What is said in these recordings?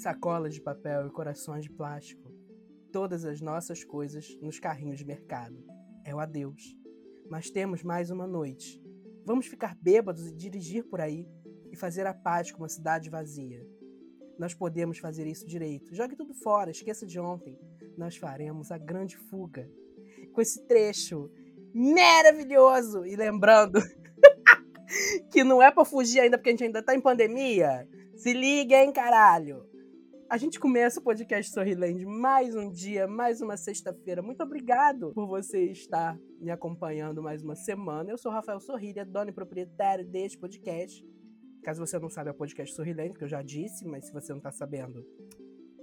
sacolas de papel e corações de plástico. Todas as nossas coisas nos carrinhos de mercado. É o adeus. Mas temos mais uma noite. Vamos ficar bêbados e dirigir por aí e fazer a paz com uma cidade vazia. Nós podemos fazer isso direito. Jogue tudo fora, esqueça de ontem. Nós faremos a grande fuga. Com esse trecho maravilhoso. E lembrando que não é para fugir ainda, porque a gente ainda tá em pandemia. Se liga, hein, caralho. A gente começa o podcast Sorriland mais um dia, mais uma sexta-feira. Muito obrigado por você estar me acompanhando mais uma semana. Eu sou Rafael Sorrilha, dono e proprietário deste podcast. Caso você não saiba, é o podcast Sorriland, que eu já disse, mas se você não tá sabendo,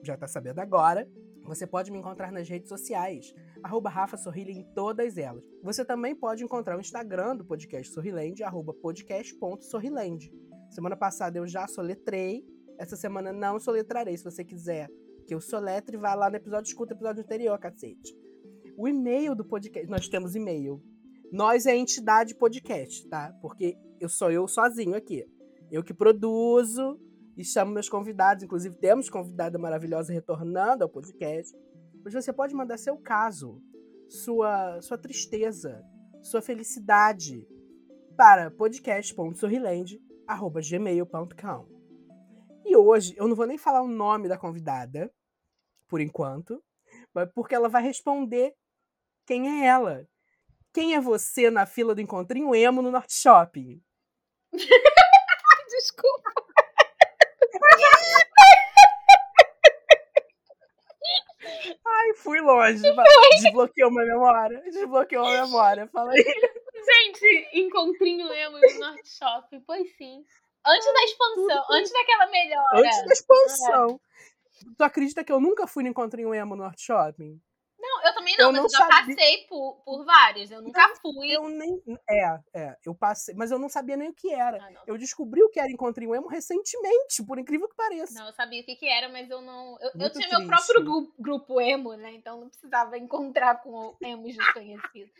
já tá sabendo agora. Você pode me encontrar nas redes sociais, arroba Rafa Sorrilha em todas elas. Você também pode encontrar o Instagram do podcast Sorriland, arroba podcast.sorriland. Semana passada eu já soletrei, essa semana não soletrarei. Se você quiser que eu soletre, vá lá no episódio, escuta o episódio anterior, cacete. O e-mail do podcast, nós temos e-mail. Nós é a entidade podcast, tá? Porque eu sou eu sozinho aqui. Eu que produzo, e chamo meus convidados. Inclusive, temos convidada maravilhosa retornando ao podcast. Mas você pode mandar seu caso, sua, sua tristeza, sua felicidade para podcast.sorriland.gmail.com. E hoje eu não vou nem falar o nome da convidada, por enquanto, mas porque ela vai responder quem é ela. Quem é você na fila do encontrinho emo no Norte Shopping? Desculpa. Ai, fui longe. Desbloqueou minha memória. Desbloqueou a memória. Fala aí. Gente, encontrinho emo no Norte Shopping. Pois sim. Antes da expansão, antes daquela melhora. Antes da expansão. É. Tu acredita que eu nunca fui no encontrinho emo no Norte Shopping? Não, eu também não, eu mas não eu já sabia... passei por, por vários. Eu nunca fui. Eu nem. É, é, eu passei, mas eu não sabia nem o que era. Ah, eu descobri o que era Encontrinho Emo recentemente, por incrível que pareça. Não, eu sabia o que, que era, mas eu não. Eu, eu tinha triste. meu próprio grupo, grupo emo, né? Então não precisava encontrar com emos desconhecidos.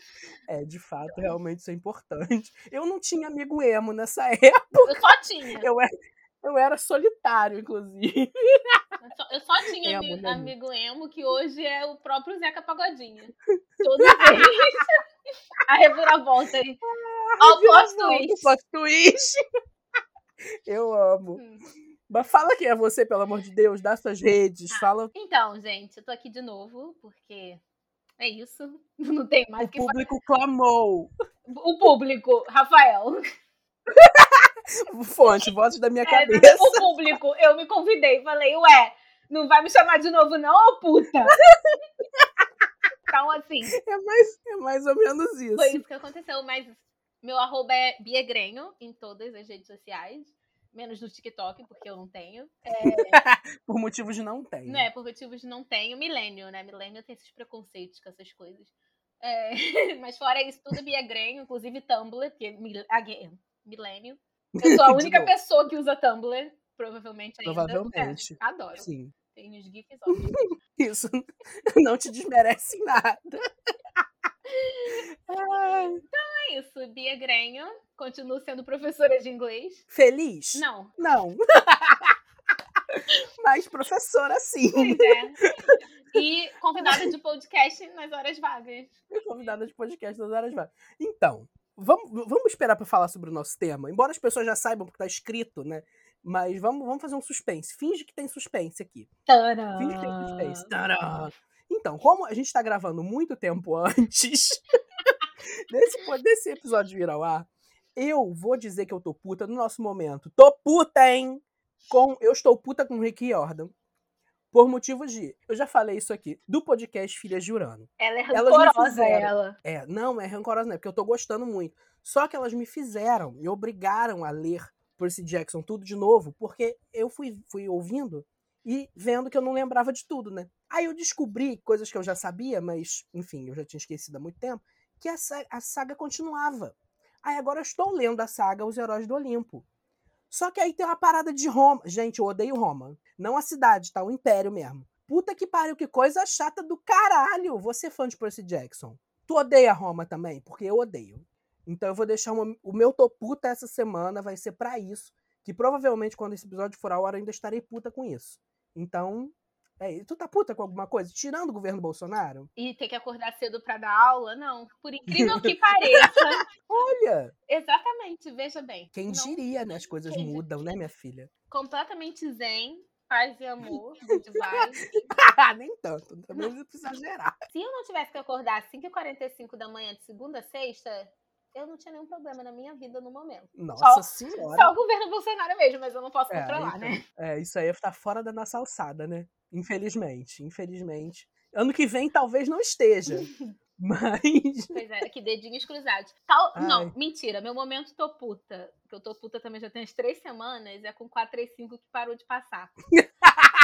É, de fato, realmente isso é importante. Eu não tinha amigo emo nessa época. Eu só tinha. Eu era, eu era solitário, inclusive. Eu só, eu só tinha emo, amigo, amigo emo, que hoje é o próprio Zeca Pagodinho. Toda vez. A reviravolta aí. Ó, o plot twist. Eu amo. Hum. Mas fala quem é você, pelo amor de Deus, dá suas redes, ah, fala. Então, gente, eu tô aqui de novo, porque é isso. Não tem mais o que O público falar. clamou. O público, Rafael. Fonte, voz da minha é, cabeça. O público, eu me convidei, falei, ué, não vai me chamar de novo, não, ô puta? então, assim. É mais, é mais ou menos isso. Foi isso que aconteceu, mas meu arroba é Biegrenho em todas as redes sociais. Menos no TikTok, porque eu não tenho. É... por motivos de não tenho. Né, por motivos de não tenho. Milênio, né? Milênio tem esses preconceitos com essas coisas. É... Mas fora isso, tudo Biegrenho, inclusive Tumblr, porque milênio. Eu sou a única pessoa que usa Tumblr, provavelmente ainda. Provavelmente. É, adoro. Sim. Tem uns GIFs ótimos. Isso não te desmerece nada. então é isso. Bia Grenho. Continuo sendo professora de inglês. Feliz? Não. Não. Mas professora, sim. Pois é. E convidada de podcast nas horas vagas. Convidada de podcast nas horas vagas. Então, Vamos, vamos esperar para falar sobre o nosso tema. Embora as pessoas já saibam porque tá escrito, né? Mas vamos, vamos fazer um suspense. Finge que tem suspense aqui. Tadã. Finge que tem suspense. Tadã. Então, como a gente tá gravando muito tempo antes desse, desse episódio vir ao ar, eu vou dizer que eu tô puta no nosso momento. Tô puta, hein? Com, eu estou puta com o Rick Jordan por motivos de. Eu já falei isso aqui, do podcast Filhas de Urano. Ela é rancorosa, ela. É, não, é rancorosa, não, é porque eu tô gostando muito. Só que elas me fizeram, me obrigaram a ler Percy Jackson tudo de novo, porque eu fui, fui ouvindo e vendo que eu não lembrava de tudo, né? Aí eu descobri coisas que eu já sabia, mas, enfim, eu já tinha esquecido há muito tempo, que a, a saga continuava. Aí agora eu estou lendo a saga Os Heróis do Olimpo. Só que aí tem uma parada de Roma. Gente, eu odeio Roma. Não a cidade, tá? O império mesmo. Puta que pariu, que coisa chata do caralho. Você é fã de Percy Jackson. Tu odeia Roma também? Porque eu odeio. Então eu vou deixar uma... o meu tô puta essa semana, vai ser para isso. Que provavelmente quando esse episódio for ao ar eu ainda estarei puta com isso. Então, é, tu tá puta com alguma coisa? Tirando o governo Bolsonaro? E ter que acordar cedo para dar aula? Não. Por incrível que pareça. Olha! Exatamente, veja bem. Quem não, diria, né? As coisas Quem mudam, né, minha filha? Completamente zen, paz e amor, good vibes. Nem tanto, também não precisa exagerar. Se eu não tivesse que acordar às 5h45 da manhã de segunda a sexta, eu não tinha nenhum problema na minha vida no momento. Nossa senhora. Só o governo Bolsonaro mesmo, mas eu não posso É, controlar, então, né? É, isso aí tá fora da nossa alçada, né? Infelizmente, infelizmente. Ano que vem talvez não esteja. Mas. Pois é, aqui, dedinhos cruzados. Tal... Ai. Não, mentira. Meu momento tô puta, que eu tô puta também já tem umas três semanas, é com 435 que parou de passar.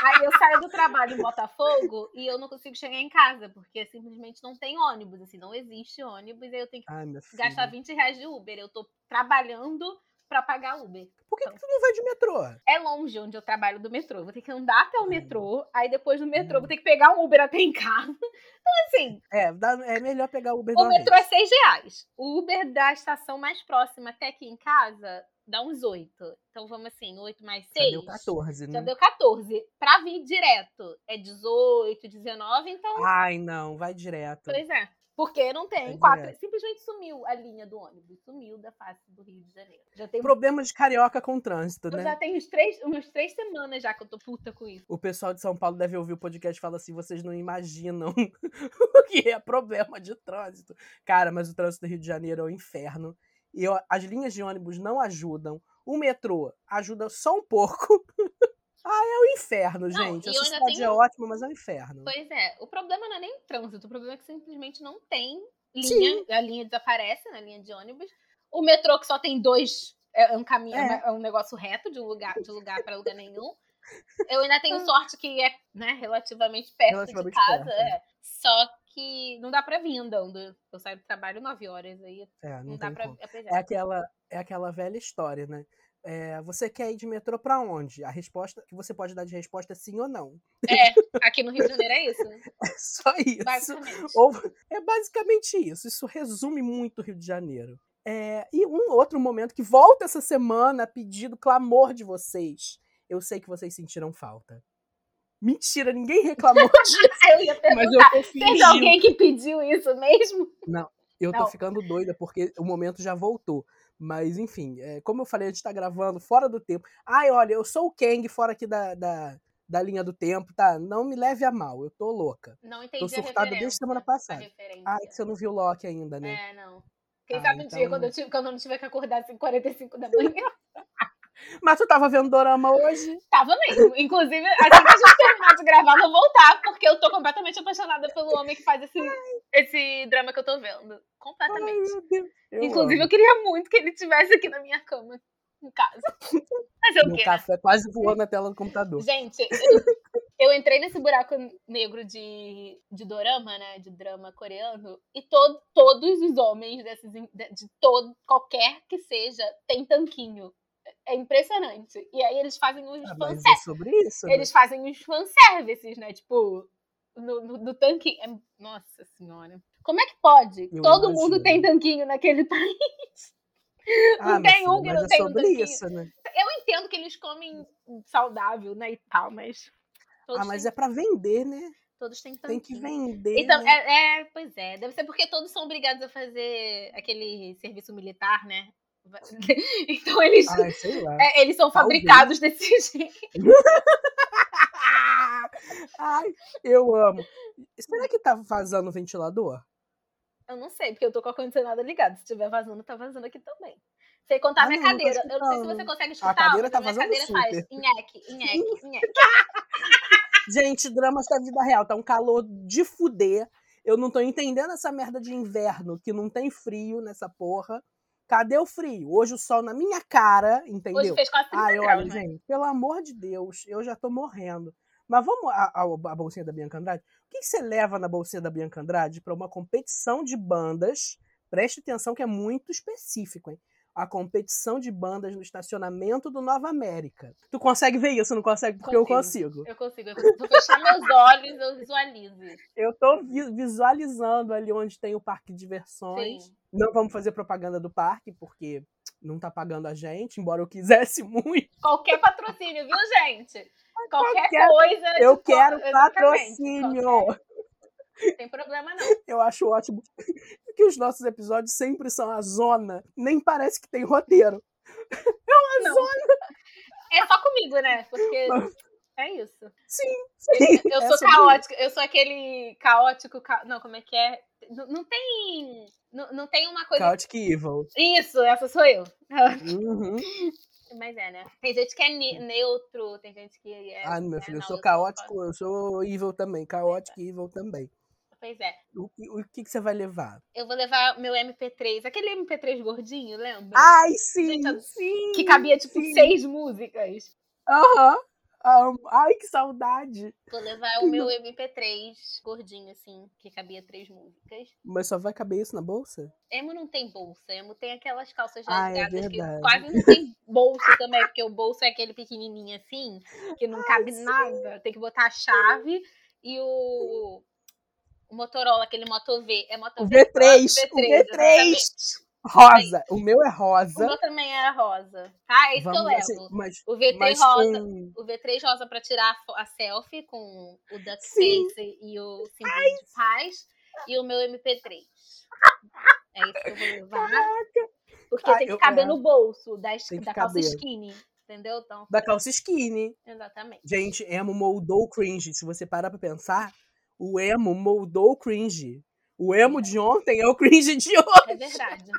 Aí eu saio do trabalho em Botafogo e eu não consigo chegar em casa, porque simplesmente não tem ônibus, assim, não existe ônibus, aí eu tenho que Ai, gastar 20 reais de Uber. Eu tô trabalhando pra pagar Uber. Por que, que tu não vai de metrô? É longe onde eu trabalho do metrô. Vou ter que andar até o Ai. metrô, aí depois do metrô eu Hum. vou ter que pegar um Uber até em casa. Então, assim, É, é melhor pegar o Uber o metrô é vez. 6 reais. O Uber da estação mais próxima até aqui em casa dá uns 8. Então vamos assim, 8 mais 6. Já deu 14, Já né? deu 14. Pra vir direto é 18, 19, então. Ai, não, vai direto. Pois é. Porque não tem É quatro. Simplesmente sumiu a linha do ônibus. Sumiu da face do Rio de Janeiro. Já tem, Problema de carioca com trânsito, eu né? já tenho uns três, umas três semanas já que eu tô puta com isso. O pessoal de São Paulo deve ouvir o podcast e fala assim: vocês não imaginam o que é problema de trânsito. Cara, mas o trânsito do Rio de Janeiro é o inferno. E ó, as linhas de ônibus não ajudam. O metrô ajuda só um pouco. ah, é o inferno, Não, gente. Essa ainda cidade tenho- é ótima, mas é um inferno. Pois é, o problema não é nem o trânsito, o problema é que simplesmente não tem linha, a linha desaparece na linha de ônibus. O metrô que só tem dois é um caminho, É. é um negócio reto de um lugar de lugar para lugar nenhum. Eu ainda tenho Ah. sorte que é, né, relativamente perto Relativamente de casa, perto, né? é. Só que não dá pra vir andando. Eu saio do trabalho 9 horas aí, É, não, não dá pra. como. É, é. É aquela, é aquela velha história, né? É, você quer ir de metrô pra onde? A resposta que você pode dar de resposta é sim ou não. É, aqui no Rio de Janeiro é isso, né? É só isso. basicamente. Ou- é basicamente isso. Isso resume muito o Rio de Janeiro. É, e um outro momento que volta essa semana a pedido, clamor de vocês. Eu sei que vocês sentiram falta. Mentira, ninguém reclamou disso. Eu ia mas eu tô teve fingindo. alguém que pediu isso mesmo? Eu tô Não. ficando doida porque o momento já voltou. Mas, enfim, é, como eu falei, a gente tá gravando fora do tempo. Ai, olha, eu sou o Kang fora aqui da, da, da linha do tempo, tá? Não me leve a mal, eu tô louca. Não entendi Tô surtada desde semana passada. Ah, que você não viu o Loki ainda, né? É, não. Quem Ah, sabe um dia, então- quando eu, tive, quando eu não tiver que acordar às 5h45 da manhã. Mas tu tava vendo Dorama hoje? Tava mesmo. Inclusive, assim que a gente terminar de gravar, eu vou voltar, porque eu tô completamente apaixonada pelo homem que faz esse, esse drama que eu tô vendo. Ai, Completamente. Deus. Eu Inclusive, amo. eu queria muito que ele estivesse aqui na minha cama, em casa. Fazer o Meu quê, né? café quase voou na tela do computador. Gente, eu, eu entrei nesse buraco negro de, de dorama, né? De drama coreano, e todo, todos os homens desses, de, de todo, qualquer que seja, tem tanquinho. É impressionante. E aí eles fazem uns Ah, fanservices. é sobre isso. né? Eles fazem uns fanservices, né? Tipo, no, no, no tanquinho. É- Nossa senhora. Como é que pode? Eu Todo imagino. mundo tem tanquinho naquele país. Ah, não tem um filha, que mas não é tem um tanquinho. isso, né? Eu entendo que eles comem saudável, né? E tal, mas. Ah, mas têm, é pra vender, né? todos têm Tem que tanquinho. vender. Então, né? é, é, pois é. Deve ser porque todos são obrigados a fazer aquele serviço militar, né? Então eles, Ai, sei é, eles são talvez. fabricados desse jeito. Ai, eu amo. Será que tá vazando o ventilador? Eu não sei, porque eu tô com o ar-condicionado ligado. Se tiver vazando, tá vazando aqui também. Sem contar Ah, minha não, cadeira. eu não sei se você consegue escutar. cadeira mas tá a minha vazando cadeira faz super. nheque, nheque, nheque. Gente, dramas da vida real. Tá um calor de fuder. Eu não tô entendendo essa merda de inverno, que não tem frio nessa porra. Cadê o frio? Hoje o sol na minha cara, entendeu? Hoje fez quase 30 Ai, graus, olha, né? gente, pelo amor de Deus, eu já tô morrendo. Mas vamos a, a, a bolsinha da Bianca Andrade? O que, que você leva na bolsinha da Bianca Andrade para uma competição de bandas? Preste atenção que é muito específico, hein? A competição de bandas no estacionamento do Nova América. Tu consegue ver isso, não consegue? Porque eu consigo. Eu consigo. Eu consigo. Vou fechar meus olhos, eu visualizo. Eu tô vi- visualizando ali onde tem o parque de diversões. Sim. Não vamos fazer propaganda do parque, porque não tá pagando a gente, embora eu quisesse muito. Qualquer patrocínio, viu, gente? qualquer, qualquer coisa. Eu quero patrocínio. Qualquer... Não tem problema, não. Eu acho ótimo que os nossos episódios sempre são a zona. Nem parece que tem roteiro. É uma não. zona. É só comigo, né? Porque é isso. Sim, sim. Eu, sou caótica, eu sou aquele caótico. Ca... Não, como é que é? Não, não tem. Não, não tem uma coisa. Chaotic Evil. Isso, essa sou eu. Uhum. Mas é, né? Tem gente que é neutro, tem gente que é. Ah, meu filho, eu sou caótico, eu sou evil também. Caótico e evil também. Pois é. O, o, que, que você vai levar? Eu vou levar meu MP3, aquele MP3 gordinho, lembra? Ai, sim! Gente, sim! Que cabia, tipo, sim. seis músicas. Aham. Uhum. Ai, que saudade! Vou levar o meu MP3 gordinho, assim, que cabia três músicas. Mas só vai caber isso na bolsa? Emo não tem bolsa. Emo tem aquelas calças rasgadas ah, é que quase não tem bolsa também, porque o bolso é aquele pequenininho assim, que não cabe Ai, nada. Tem que botar a chave e o, o Motorola, aquele Moto V. É Moto o V3, V3, o V3. Rosa. O meu é rosa. O meu também era rosa. Tá? É isso Vamos, que eu assim, levo. Assim, mas, o V3 rosa. Com... O V3 rosa pra tirar a selfie com o duck face e o símbolo de paz. E o meu MP3. É isso que eu vou levar. Caraca. Porque ah, tem que caber é. no bolso da, da calça skinny. Entendeu? Então, da calça skinny. Exatamente. Gente, emo moldou o cringe. Se você parar pra pensar, o emo moldou o cringe. O emo de ontem é o cringe de hoje. É verdade.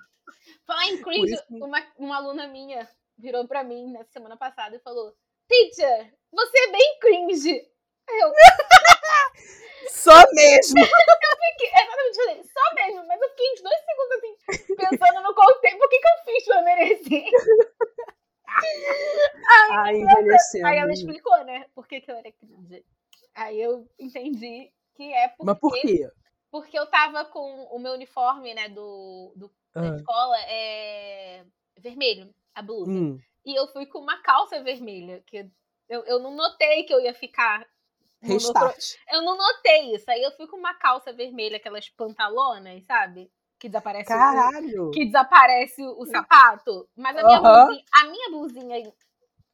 Falar em cringe, uma, uma aluna minha virou pra mim na semana passada e falou: Teacher, você é bem cringe. Eu. Só mesmo! eu fiquei, exatamente, falei, só mesmo, mas eu fiquei uns dois segundos assim, pensando no contexto, o que, que eu fiz pra merecer? Aí, envelheceu. Aí ela explicou, né, por que, que eu era cringe. Aí eu entendi que é porque. Mas por quê? Porque eu tava com o meu uniforme, né, do, do da ah. escola é vermelho, a blusa. Hum. E eu fui com uma calça vermelha, que eu, eu não notei que eu ia ficar. Restart. Eu não notei isso. Aí eu fui com uma calça vermelha, aquelas pantalonas, sabe? Que desaparece Caralho! O, que desaparece o sapato. Mas a minha, uhum. blusinha, a minha blusinha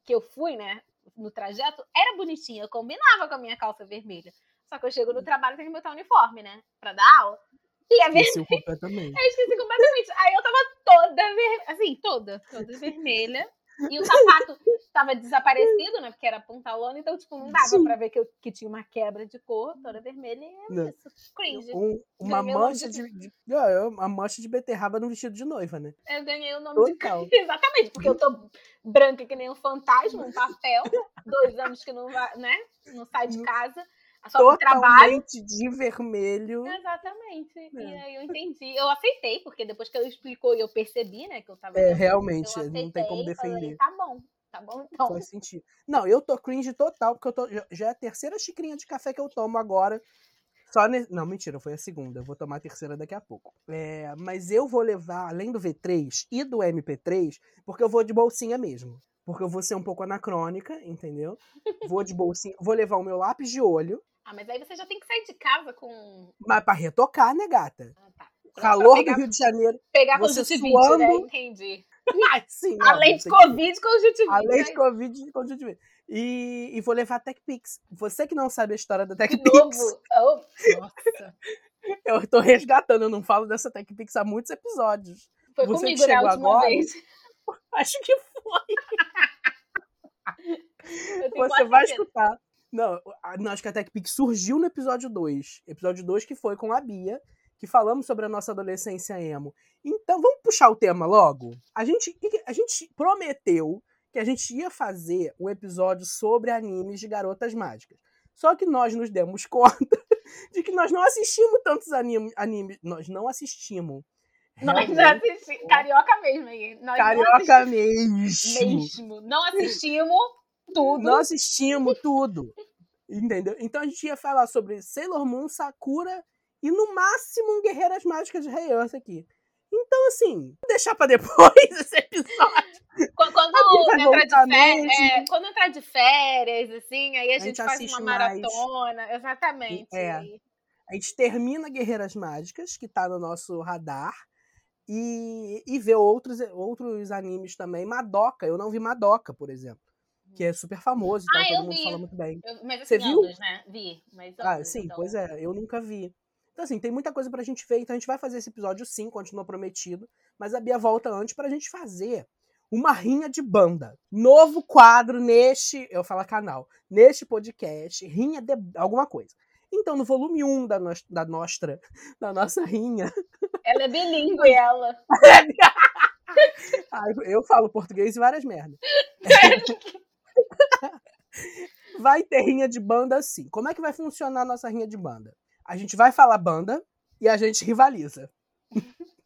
que eu fui, né, no trajeto, era bonitinha. Combinava com a minha calça vermelha. Só que eu chego no trabalho e tenho que botar o uniforme, né? Pra dar aula. E a vermelha. completamente. Eu esqueci completamente. Aí eu tava toda vermelha, assim, toda, toda vermelha. E o sapato tava desaparecido, né? Porque era pantalona, então, tipo, não dava Sim. pra ver que, eu, que tinha uma quebra de cor, toda vermelha, e é isso. Cringe. Um, uma mancha de, de, é, uma mancha de beterraba no vestido de noiva, né? Eu ganhei o nome Total. de Exatamente, porque eu tô branca que nem um fantasma, um papel, dois anos que não vai, né? Não sai de casa. Totalmente de vermelho. Exatamente. É. E aí eu entendi. Eu aceitei, porque depois que ela explicou e eu percebi, né, que eu tava. É, realmente, aceitei, não tem como defender. Falei, tá bom. Tá bom, então. Faz sentido. Não, eu tô cringe total, porque eu tô. Já é a terceira xicrinha de café que eu tomo agora. Só ne... Não, mentira, foi a segunda. Eu vou tomar a terceira daqui a pouco. É, mas eu vou levar, além do V3 e do MP3, porque eu vou de bolsinha mesmo. Porque eu vou ser um pouco anacrônica, entendeu? Vou de bolsinha. Vou levar o meu lápis de olho. Ah, mas aí você já tem que sair de casa com. Mas pra retocar, né, gata? Ah, tá. Calor pegar, do Rio de Janeiro. Pegar você conjuntivite, né? suando. né? Entendi. Ah, sim, Além de Covid, conjuntivite. Além de Covid, conjuntivite. E, e vou levar a TechPix. Você que não sabe a história da TechPix. De novo? Oh, nossa. eu tô resgatando, eu não falo dessa TechPix há muitos episódios. Foi Você comigo, que chegou né, agora, vez. Acho que foi. Você vai escutar. Não, acho que a TechPix surgiu no episódio 2. Episódio 2 que foi com a Bia, que falamos sobre a nossa adolescência emo. Então, vamos puxar o tema logo? A gente, a gente prometeu que a gente ia fazer um episódio sobre animes de garotas mágicas. Só que nós nos demos conta de que nós não assistimos tantos animes. Anime, nós não assistimos. Nós não assistimos. Carioca mesmo aí. Carioca mesmo. Mesmo. Não assistimos tudo. Nós assistimos tudo. Entendeu? Então a gente ia falar sobre Sailor Moon, Sakura e no máximo Guerreiras Mágicas de Rei Earth aqui. Então, assim, deixar pra depois esse episódio. Quando, quando entrar, de férias, é, quando entrar de férias, assim, aí a, a gente, gente, faz uma maratona. Mais. Exatamente. É. A gente termina Guerreiras Mágicas, que tá no nosso radar. E, e vê outros, outros animes também. Madoka, eu não vi Madoka, por exemplo. Que é super famoso e tal, Ah, todo eu mundo vi. fala muito bem. Eu- mas Você assim, viu? anos, né? Vi, mas Ah, sim, então. pois é, eu nunca vi. Então, assim, tem muita coisa pra gente ver, então a gente vai fazer esse episódio sim, continua prometido, mas a Bia volta antes pra gente fazer uma rinha de banda. Novo quadro neste, eu falo canal, neste podcast, rinha de alguma coisa. Então, no volume 1 da, nos, da, nostra, da nossa rinha, Ela é bilíngue, ela. ah, eu falo português e várias merdas. vai ter rinha de banda assim. Como é que vai funcionar a nossa rinha de banda? A gente vai falar banda e a gente rivaliza.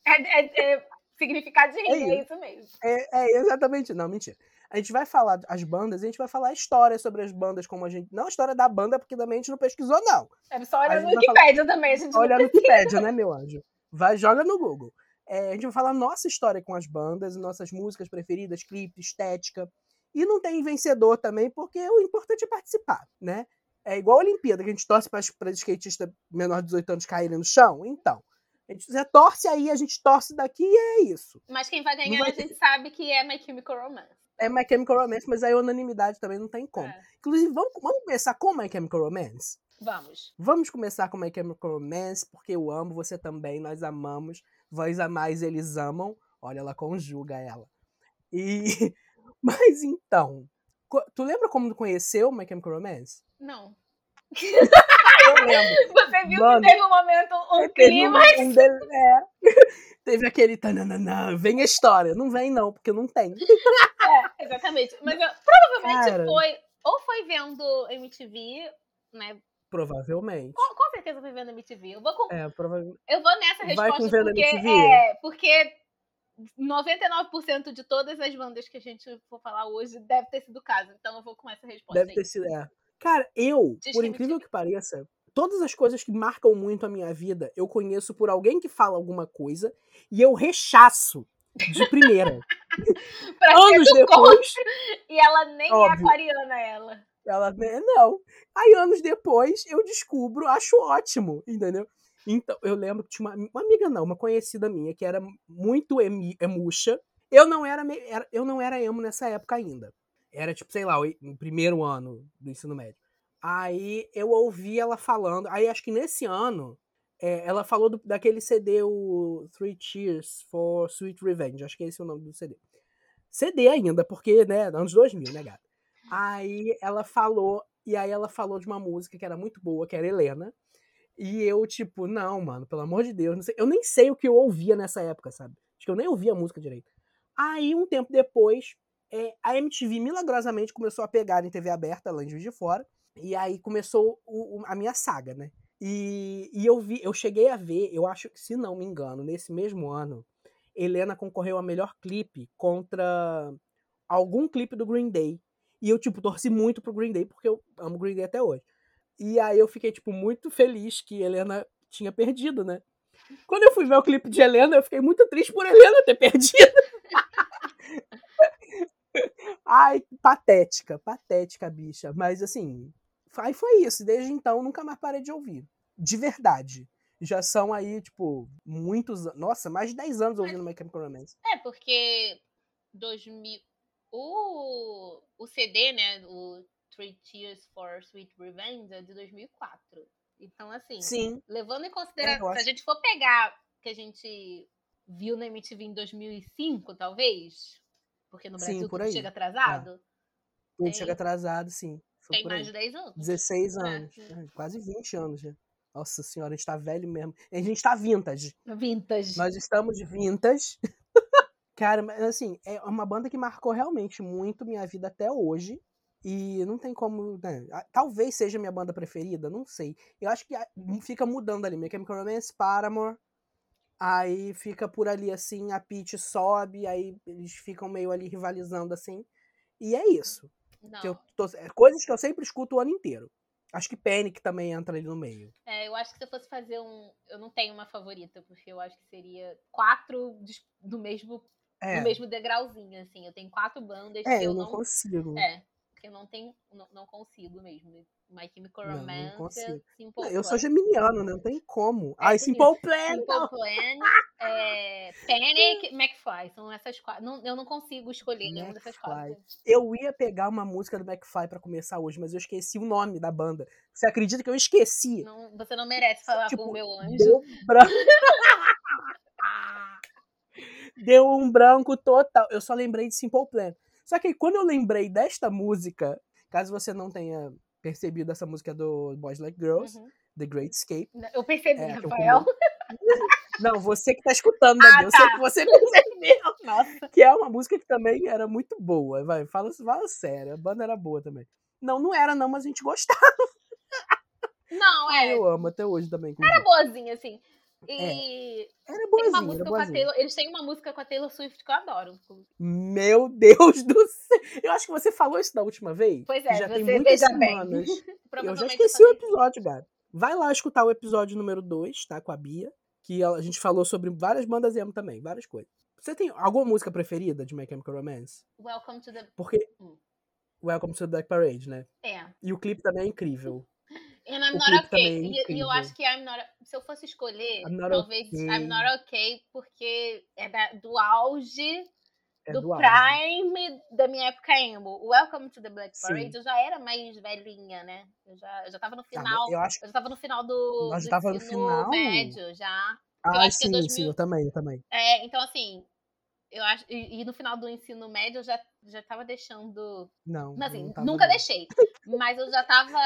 É, é- é significado de rinha, É é isso mesmo. É, é exatamente, não, mentira. A gente vai falar as bandas, a gente vai falar a história sobre as bandas, como a gente. Não a história da banda, porque também a gente não pesquisou, não. É só olhar no Wikipedia também, a gente Olha no Wikipedia, né, meu anjo? Vai, joga no Google. É, a gente vai falar nossa história com as bandas, nossas músicas preferidas, clipe, estética. E não tem vencedor também, porque o importante é participar, né? É igual a Olimpíada, que a gente torce para os skatistas menor de 18 anos caírem no chão. Então, a gente torce aí, a gente torce daqui e é isso. Mas quem vai ganhar, vai a gente sabe que é My Chemical Romance. É My Chemical Romance, mas aí a unanimidade também não tem como. É. Inclusive, vamos, vamos começar com My Chemical Romance? Vamos. Vamos começar com My Chemical Romance, porque eu amo, você também, nós amamos. Vós amais, eles amam. Olha, ela conjuga ela. E... Mas então, tu lembra como tu conheceu My Chemical Romance? Não. Eu lembro. Você viu Mano, que teve um momento, um Teve um- clima. um dele- é. Teve aquele tananana, vem a história. Não vem não, porque não tem. É, exatamente. Mas eu, provavelmente Cara. foi. Ou foi vendo MTV, né? Provavelmente. Com, com certeza foi vendo MTV. Eu vou, com- É, provavelmente. eu vou nessa Vai resposta com vendo porque, MTV? é, porque 99% de todas as bandas que a gente for falar hoje deve ter sido o caso. Então eu vou com essa resposta Deve aí. ter sido. É. Cara, eu, Diz por é incrível que pareça, todas as coisas que marcam muito a minha vida, eu conheço por alguém que fala alguma coisa e eu rechaço de primeira. Anos depois, E ela nem é Óbvio. aquariana, ela. ela, não. Aí, anos depois, eu descubro, acho ótimo, entendeu? Então, eu lembro que tinha uma, uma amiga, não, uma conhecida minha, que era muito emi, emuxa. Eu não era, era- eu não era emo nessa época ainda. Era, tipo, sei lá, o primeiro ano do ensino médio. Aí eu ouvi ela falando. Aí acho que nesse ano, é, ela falou do- daquele CD, o Three Cheers for Sweet Revenge. Acho que esse é o nome do CD. CD ainda, porque, né, anos 2000, né, gata? Aí ela falou, e aí ela falou de uma música que era muito boa, que era Helena. E eu, tipo, não, mano, pelo amor de Deus, eu nem sei o que eu ouvia nessa época, sabe? Acho que eu nem ouvia a música direito. Aí, um tempo depois, é, a MTV milagrosamente começou a pegar em TV aberta, lá de Fora. E aí começou o- o- a minha saga, né? E, e eu vi, eu cheguei a ver, eu acho que, se não me engano, nesse mesmo ano, Helena concorreu a melhor clipe contra algum clipe do Green Day. E eu, tipo, torci muito pro Green Day, porque eu amo Green Day até hoje. E aí eu fiquei, tipo, muito feliz que Helena tinha perdido, né? Quando eu fui ver o clipe de Helena, eu fiquei muito triste por Helena ter perdido. Ai, patética, patética, bicha. Mas assim, aí foi isso. Desde então, nunca mais parei de ouvir. De verdade. Já são aí, tipo, muitos anos. Nossa, mais de 10 anos ouvindo My Chemical Romance. É, porque 2000, o, o CD, né, o Three Tears for Sweet Revenge é de 2004. Então, assim, Sim. levando em É, consideração, se a gente for pegar que a gente viu na MTV em 2005, talvez, porque no Sim, Brasil por tudo aí. chega atrasado, Tudo Tem- chega atrasado, sim. Foi tem por mais aí. de 10 anos. 16 É, anos. é. É, Quase 20 anos já. Nossa senhora, a gente tá velho mesmo. A gente tá vintage. Vintage. Nós estamos vintage. Cara, mas assim, é uma banda que marcou realmente muito minha vida até hoje. E não tem como. né, Talvez seja minha banda preferida, não sei. Eu acho que fica mudando ali. My Chemical Romance, Paramore. Aí fica por ali assim, a Peach sobe, aí eles ficam meio ali rivalizando assim. E é isso. Não. Que tô- é coisas que eu sempre escuto o ano inteiro. Acho que Panic também entra ali no meio. É, eu acho que se eu fosse fazer um. Eu não tenho uma favorita, porque eu acho que seria quatro do mesmo, É, do mesmo degrauzinho, assim. Eu tenho quatro bandas é que eu eu não consigo. É, eu não tenho. Não, não consigo mesmo. My Chemical Não, não Romance, consigo. Simple eu sou geminiano, né? Não tem como. É, Ai, Simple Plan! Simple não. Plan, é, Panic, McFly, são essas quatro. Não, eu não consigo escolher nenhuma dessas quatro. Eu ia pegar uma música do McFly para começar hoje, mas eu esqueci o nome da banda. Você acredita que eu esqueci? Não, você não merece falar tipo, com o meu anjo. Deu branco. deu um branco total. Eu só lembrei de Simple Plan. Só que quando eu lembrei desta música, caso você não tenha percebido essa música do Boys Like Girls, uhum. The Great Escape. Eu percebi, é, Rafael. Não, você que tá escutando, ah, eu tá. sei que você percebeu. Nossa. Que é uma música que também era muito boa. Vai, fala, fala sério, a banda era boa também. Não, não era não, mas a gente gostava. Não, é. eu amo até hoje também. Era boazinha, assim. E é. era boazinha, uma música com a Taylor, eles têm uma música com a Taylor Swift que eu adoro. Meu Deus do céu! Eu acho que você falou isso da última vez. Pois é, já tem muitas semanas. eu já esqueci o episódio, cara. Vai lá escutar o episódio número 2, tá? Com a Bia. Que a gente falou sobre várias bandas emo também, várias coisas. Você tem alguma música preferida de My Chemical Romance? Welcome to the... Porque... Hum. Welcome to the Black Parade, né? É. E o clipe também é incrível. And I'm not okay. É e eu acho que I'm not, se eu fosse escolher, talvez okay. I'm not okay, porque é da, do auge é do, do prime da minha época emo. Welcome to the Black Parade, Sim. eu já era mais velhinha, né? Eu já, eu já tava no final. Ah, eu, acho... eu já tava no final do, Nós do tava no final? médio, já. Ah, sim, é 2000... sim, eu também, eu também. É, então assim, eu acho. E, e, no final do ensino médio eu já, já tava deixando. Não. Assim, não nunca deixei. Mas eu já tava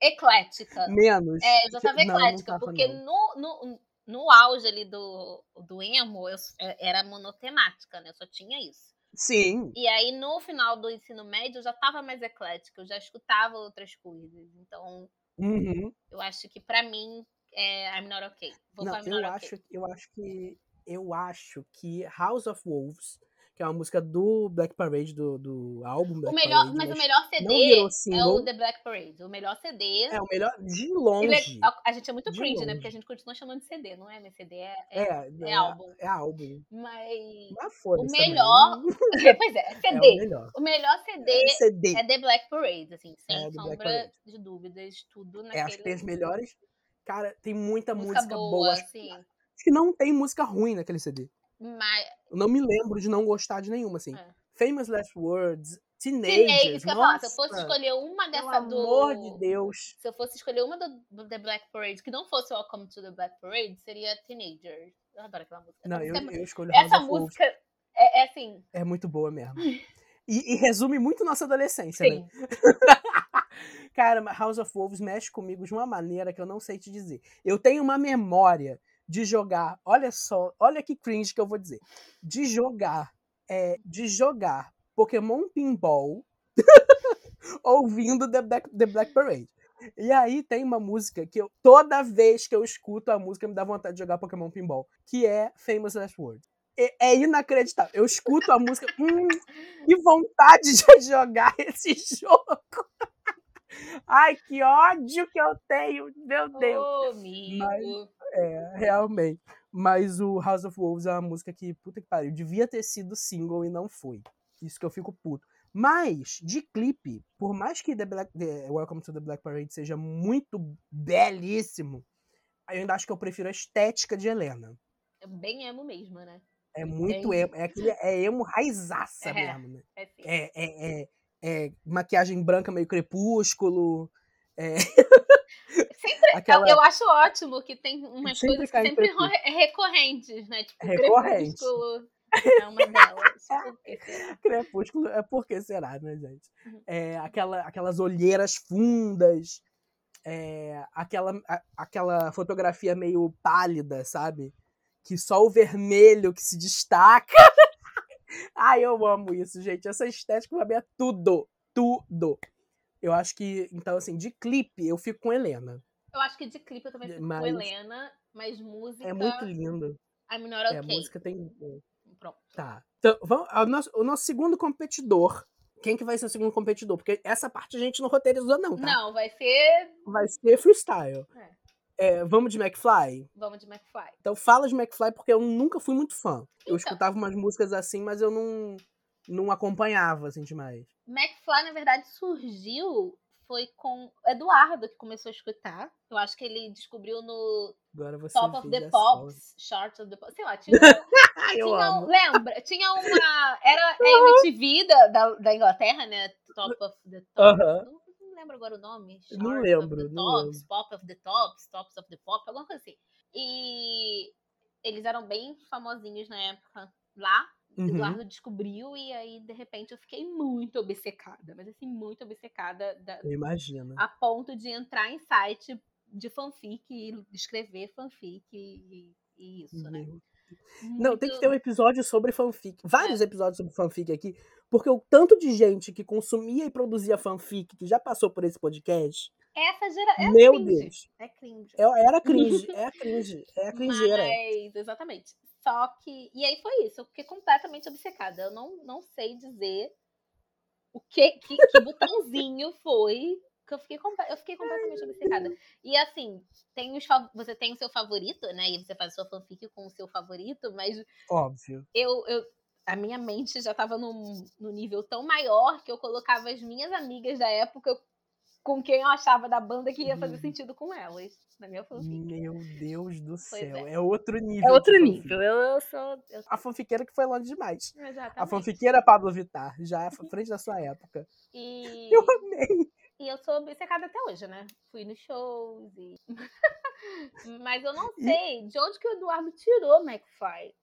eclética. Menos. É, eu já tava eclética, não, não tava, porque no, no, no auge ali do, do emo, eu é, era monotemática, né? Eu só tinha isso. Sim. E aí, no final do ensino médio, eu já tava mais eclética, eu já escutava outras coisas. Então, uhum. eu acho que para mim, é, I'm not okay. Vou não, eu, acho, eu acho que eu acho que House of Wolves que é uma música do Black Parade, do, do álbum Black o melhor, Parade. Mas, o melhor CD é o The Black Parade. O melhor CD. É, o melhor de longe. A, gente é muito cringe, longe. né? Porque a gente continua chamando de CD, não é? CD é, é, é, é, álbum. É álbum. Mas. mas o melhor. pois é, CD. É o, melhor. o melhor CD é, CD. é The Black Parade, assim, sem sombra de dúvidas, tudo naquele. É, acho que tem as melhores. Cara, tem muita música, música boa. boa. Assim. Acho que não tem música ruim naquele CD. Mas... Eu não me lembro de não gostar de nenhuma, assim. É. Famous Last Words, Teenagers. Eu falar, se eu fosse escolher uma dessa do. Pelo amor de Deus. Se eu fosse escolher uma do, do, The Black Parade que não fosse Welcome to the Black Parade, seria Teenagers. Eu adoro aquela música. Não, eu, eu escolho Essa música é, é, assim. É muito boa mesmo. E, e, resume muito nossa adolescência, Sim. né? Cara, House of Wolves mexe comigo de uma maneira que eu não sei te dizer. Eu tenho uma memória de jogar, olha só, olha que cringe que eu vou dizer, de jogar, é, de jogar Pokémon Pinball ouvindo The Black, The Black Parade. E aí tem uma música que eu, toda vez que eu escuto a música, me dá vontade de jogar Pokémon Pinball, que é Famous Last Word. É, é inacreditável. Eu escuto a música, hum, que vontade de jogar esse jogo. Ai, que ódio que eu tenho, meu Deus. Ô, amigo. Mas, é, realmente. Mas o House of Wolves é uma música que, puta que pariu, devia ter sido single e não foi. Isso que eu fico puto. Mas, de clipe, por mais que The Black, The Welcome to the Black Parade seja muito belíssimo, eu ainda acho que eu prefiro a estética de Helena. É bem emo mesmo, né? É muito emo. É, aquele, é emo raizaça é, mesmo, né? É, é, é, é, é, maquiagem branca meio crepúsculo. É... Sempre, Aquela... eu, acho ótimo que tem umas sempre coisas que sempre recorrentes, né? Tipo, Recorrente. crepúsculo é uma delas. crepúsculo é porque será, né, gente? Uhum. É, aquela, aquelas olheiras fundas, é, aquela, a, aquela fotografia meio pálida, sabe? Que só o vermelho que se destaca. Ai, eu amo isso, gente. Essa estética pra mim é tudo. Tudo. Eu acho que, então, assim, de clipe, eu fico com Helena. Eu acho que de clipe eu também fico mas... com Helena, mas música. É muito lindo. Not okay. É, a música tem. Pronto. Tá. Então, vamos, o, nosso, o nosso segundo competidor. Quem que vai ser o segundo competidor? Porque essa parte a gente não roteirizou, não, tá? Não, vai ser. Vai ser freestyle. É. É, vamos de McFly? Vamos de McFly. Então fala de McFly, porque eu nunca fui muito fã. Então. Eu escutava umas músicas assim, mas eu não, não acompanhava, assim, demais. McFly, na verdade, surgiu foi com Eduardo que começou a escutar. Eu acho que ele descobriu no Agora você Top of the Pops, Short of the Pops, sei lá, tinha, tinha um, lembra? Tinha uma, era a MTV da, da, da Inglaterra, né? Top of the Top. Aham. Não, lembro agora o nome. Não lembro, Of the não tops, Pop of the Tops, Tops of the Pop, alguma coisa assim. E eles eram bem famosinhos na época lá. Uhum. Eduardo descobriu e aí, de repente, eu fiquei muito obcecada. Mas assim, muito obcecada da- Eu imagino. a ponto de entrar em site de fanfic e escrever fanfic e, e isso, né? Meu Não, tem que Muito- ter um episódio sobre fanfic. É. Vários episódios sobre fanfic aqui. Porque o tanto de gente que consumia e produzia fanfic que já passou por esse podcast. Essa gera... é meu. Deus. É cringe. é- Era cringe. É a cringe. É a cringeira. Mas, exatamente. Só que. E aí foi isso. Eu fiquei completamente obcecada. Eu não, não sei dizer o que, que, que botãozinho foi que eu fiquei, eu fiquei completamente obcecada. E assim, tem os, você tem o seu favorito, né? E você faz a sua fanfic com o seu favorito, mas Óbvio. eu, eu a minha mente já tava num, num nível tão maior que eu colocava as minhas amigas da época com quem eu achava da banda que ia fazer Hum. sentido com elas. Na minha fanfic. Meu Deus do céu. é. É. outro nível. É outro nível. Eu, eu sou. Eu, A fanfiqueira que foi longe demais. A exatamente. fanfiqueira Pablo Vittar, já é frente da sua época. E, Eu amei. e eu sou obcecada até hoje, né? Fui nos shows e. Mas eu não E- sei de onde que o Eduardo tirou McFly.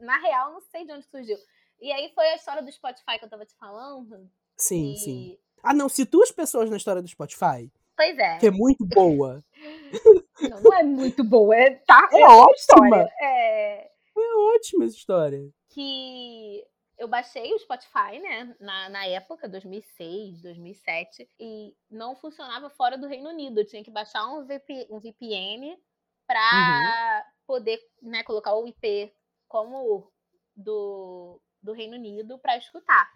Na real, eu não sei de onde surgiu. E aí foi a história do Spotify que eu tava te falando. Sim, e... sim. Ah, não, situas pessoas na história do Spotify, Pois é. que é muito boa. Não, não é muito boa. É, tá, É uma ótima. É É ótima essa história. que eu baixei o Spotify, né, na, na época, 2006, 2007, e não funcionava fora do Reino Unido. Eu tinha que baixar um, VP, um VPN para poder, né, colocar o IP como do, do Reino Unido para escutar.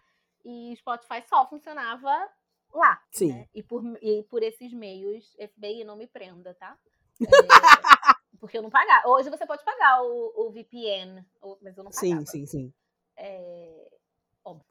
E Spotify só funcionava lá. Sim. né? E, por, e por esses meios, FBI não me prenda, tá? É, porque eu não pagar. Hoje você pode pagar o, o VPN, mas eu não Sim, pagava. sim, sim. É,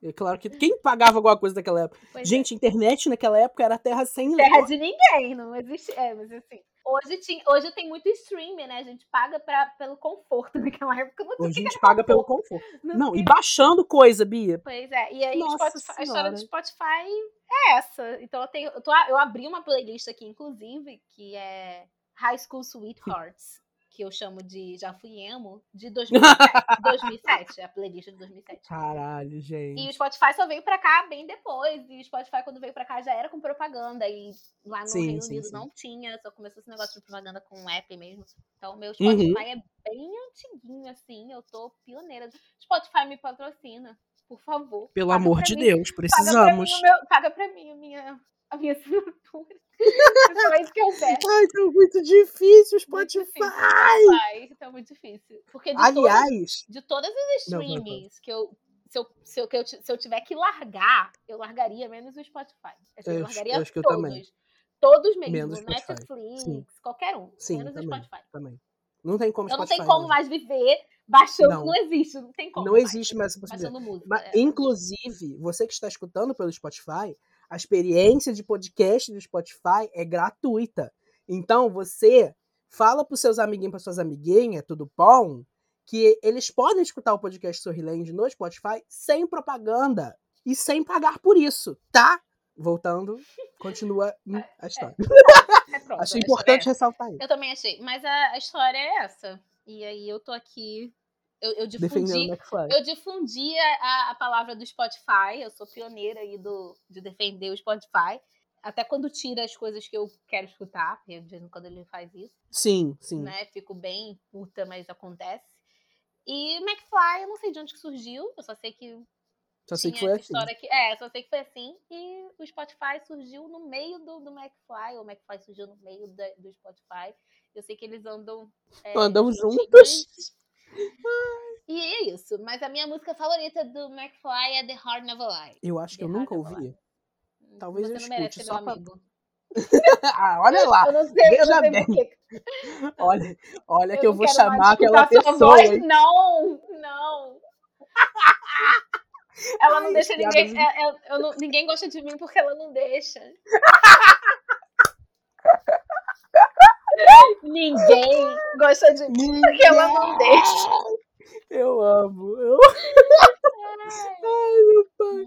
É claro que quem pagava alguma coisa naquela época. pois é. Gente, internet naquela época era terra sem terra lei. de ninguém, não existe. É, mas assim. Hoje, tinha, hoje tem muito streaming, né? A gente paga pra, pelo conforto. Naquela época não Hoje a tinha gente paga pelo conforto. Não e baixando coisa, Bia. Pois é, e aí Spotify- a história do. Spotify é essa. Então eu tenho. Eu, tô, eu abri uma playlist aqui, inclusive, que é High School Sweethearts, que eu chamo de Já Fui Emo, de 2007. 2007 é a playlist de 2007. Caralho, E o gente. Spotify só veio pra cá bem depois. E o Spotify, quando veio pra cá, já era com propaganda. E lá no Sim, Reino sim, Unido sim. não tinha, só começou esse negócio de propaganda com o app mesmo. Então, meu Uhum. Spotify é bem antiguinho, assim. Eu tô pioneira. Spotify me patrocina, por favor. Pelo Paga amor de mim- Deus, Paga pra, mim precisamos. meu, paga pra mim a minha, a minha assinatura. Só isso que eu peço. Ai, tá muito difícil Spotify. Spotify. Tá muito difícil. Porque de todas Aliás, de todas as Não, streamings que eu. Se eu, se, eu, que eu se eu tiver que largar, eu largaria menos o Spotify. Assim, eu Eu largaria eu acho que eu todos. também. Todos mesmo. Menos. Netflix, Sim. qualquer um. Sim, menos também. o Spotify. também. Não tem como Eu não Spotify. tenho como mais viver baixando. Não. Não, existe. Não tem como. Não mais existe mais essa possibilidade. Baixando música. Mas, é. inclusive, você que está escutando pelo Spotify, a experiência de podcast do Spotify é gratuita. Então, você fala para seus amiguinhos, para suas amiguinhas, tudo bom? Que eles podem escutar o podcast Sorriland no Spotify sem propaganda e sem pagar por isso, tá? Voltando, continua a história. É pronto, Achei importante história ressaltar isso. é- Eu também achei. Mas a, a história é essa. E aí eu tô aqui. Eu, eu difundi. Eu difundi a, a palavra do Spotify, eu sou pioneira aí do, de defender o Spotify. Até quando tira as coisas que eu quero escutar, porque de vez em quando ele faz isso, Sim, sim. né? Fico bem puta, mas acontece. E McFly, eu não sei de onde que surgiu, eu só sei que Só sei que foi assim. aqui. É, só sei que foi assim. E o Spotify surgiu no meio do, do McFly, ou o McFly surgiu no meio da- do Spotify. Eu sei que eles andam. é, Andam juntos. E é isso. Mas a minha música favorita do McFly é The Heart Never Lie. Eu acho que eu The nunca ouvi. Talvez Você eu não merece escute, ser só pra- amigo. ah, olha lá. Eu não sei, eu veja não sei bem. Olha, olha que eu vou chamar aquela pessoa. voz. Não, não. Ela Ai, não deixa ninguém. é- é- eu não- ninguém gosta de mim porque ela não deixa. Ninguém gosta de mim porque ela não deixa. Eu amo. Eu...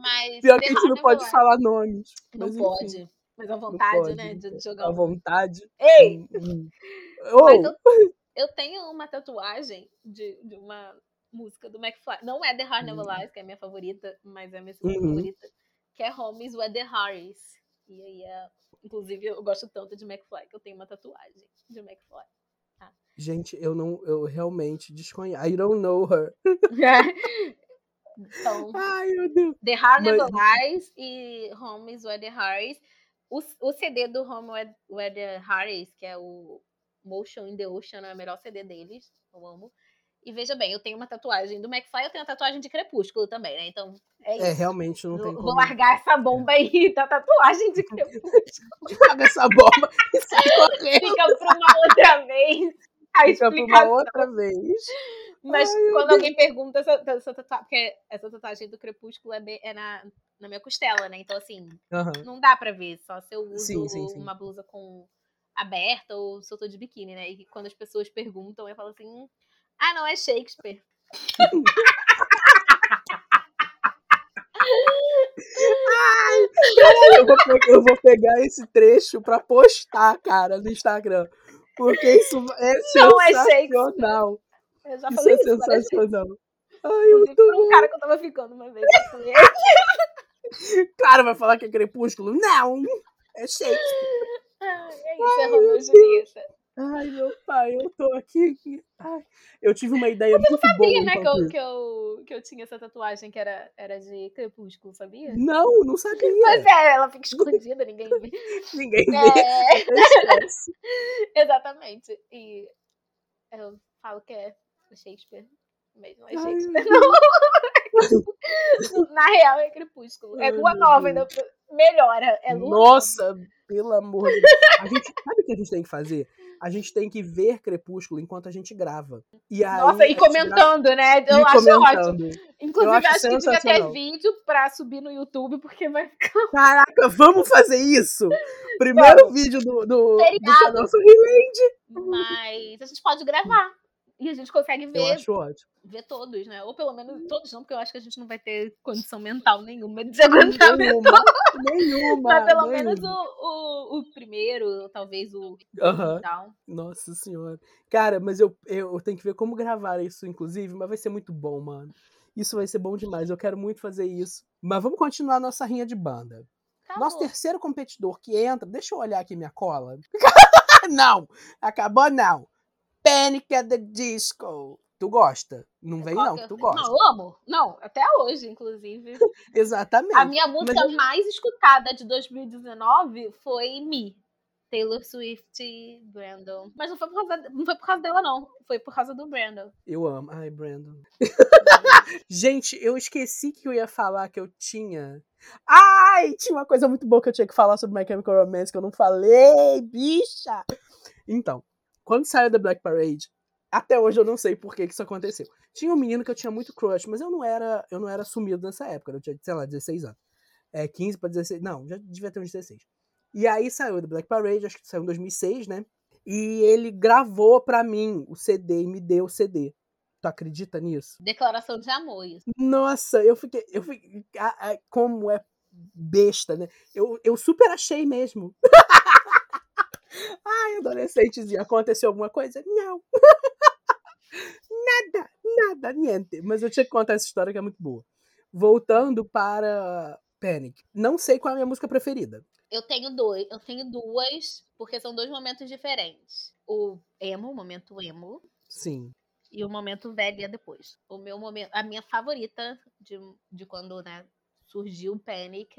Mas. Pior que a gente não pode falar nomes. Não mas enfim, pode. Mas a vontade, pode, né? De pode. jogar À um. vontade. Ei! Hum, hum. Mas Oh, eu, eu tenho uma tatuagem de, de uma música do McFly. Não é The Hard Never Hum. Lies, que é a minha favorita, mas é a minha segunda Uhum. favorita. Que é Homies Where the Harris. E aí, é, inclusive, eu gosto tanto de McFly que eu tenho uma tatuagem de McFly. Gente, eu não. Eu realmente desconheço. I don't know her. então, Ai, meu Deus. The Hard Mas- Lies e Homies Where the Harris. O, o CD do Home Where, Where the Harris, que é o Motion in the Ocean, é o melhor CD deles. Eu amo. E veja bem, eu tenho uma tatuagem do McFly, eu tenho uma tatuagem de Crepúsculo também, né? Então, é isso. É, realmente não tem Vou- como. Vou largar essa bomba aí da tatuagem de Crepúsculo. Paga essa bomba e sai correndo. Fica pra uma outra vez. A Fica pra uma outra vez. Mas Ai, quando alguém pergunta essa, essa tatuagem, porque essa tatuagem do Crepúsculo é, bem- é na, na minha costela, né? Então, assim, não dá pra ver, só se eu uso Sim, sim, sim. uma blusa com aberta ou se eu tô de biquíni, né? E quando as pessoas perguntam, eu falo assim: ah, não, é Shakespeare. Eu vou, pe- eu vou pegar esse trecho pra postar, cara, no Instagram. Porque isso é Não é sensacional. Eu já Isso falei é isso, várias vezes. sensacional. Ai, Inclusive, muito por um cara que eu tava ficando uma vez. eu "É, Cara, vai falar que é crepúsculo? Não! É Shakespeare. ah, é isso, é Romeu e Julieta. Ai, meu pai, eu tô aqui. Ai, eu tive uma ideia muito boa. Sabia, né, que eu, que, eu, que eu tinha essa tatuagem que era, era de Crepúsculo, sabia? Não, não sabia. Mas é, ela fica escondida, ninguém vê. Ninguém vê. É, exatamente. E eu falo que é Shakespeare. Mesmo é Shakespeare. Não. Na real é Crepúsculo. É Lua Nova, ainda melhora. É Lua Nossa, pelo amor de Deus. A gente, sabe o que a gente tem que fazer? A gente tem que ver Crepúsculo enquanto a gente grava. E aí, Nossa, e gente grava- comentando, né? Eu e acho ótimo. comentando. Inclusive, Eu acho acho, que devia ter vídeo pra subir no YouTube, porque vai ficar. Caraca, vamos fazer isso! Primeiro Vamos. vídeo do, do, do canal Sorrilente. Mas a gente pode gravar. E a gente consegue ver, ver todos, né? Ou pelo menos todos não, porque eu acho que a gente não vai ter condição mental nenhuma de aguentar Nenhuma. Nenhuma. Mas pelo nenhuma. menos o, o, o primeiro, talvez o tal. Nossa senhora. Cara, mas eu, eu tenho que ver como gravar isso, inclusive, mas vai ser muito bom, mano. Isso vai ser bom demais. Eu quero muito fazer isso. Mas vamos continuar a nossa rinha de banda. Nosso Acabou. terceiro competidor que entra. Deixa eu olhar aqui minha cola. não! Acabou não. Panic at the Disco. Tu gosta? Não vem não, que tu gosta. Não, eu amo. Não, até hoje, inclusive. Exatamente. A minha música eu- mais escutada de 2019 foi Me. Taylor Swift e Brandon. Mas não foi, por causa, não foi por causa dela, não. Foi por causa do Brandon. Eu amo. Ai, Brandon. Gente, eu esqueci que eu ia falar que eu tinha. Ai, tinha uma coisa muito boa que eu tinha que falar sobre My Chemical Romance que eu não falei, bicha! Então, quando saiu da Black Parade, até hoje eu não sei por que, que isso aconteceu. Tinha um menino que eu tinha muito crush, mas eu não era, eu não era sumido nessa época, eu tinha, sei lá, 16 anos. É, 15 pra 16, não, já devia ter uns 16. E aí saiu da Black Parade, acho que saiu em 2006, né? E ele gravou pra mim o CD e me deu o CD. Tu acredita nisso? Declaração de amor, isso. Nossa, eu fiquei. Eu fiquei ah, ah, como é besta, né? Eu, eu super achei mesmo. Ai, adolescentezinha, aconteceu alguma coisa? Não. nada, nada, niente. Mas eu tinha que contar essa história que é muito boa. Voltando para Panic. Não sei qual é a minha música preferida. Eu tenho dois, eu tenho duas, porque são dois momentos diferentes. O emo, o momento emo, Sim. e o momento velha depois. O meu momento, a minha favorita de, de quando, né, surgiu Panic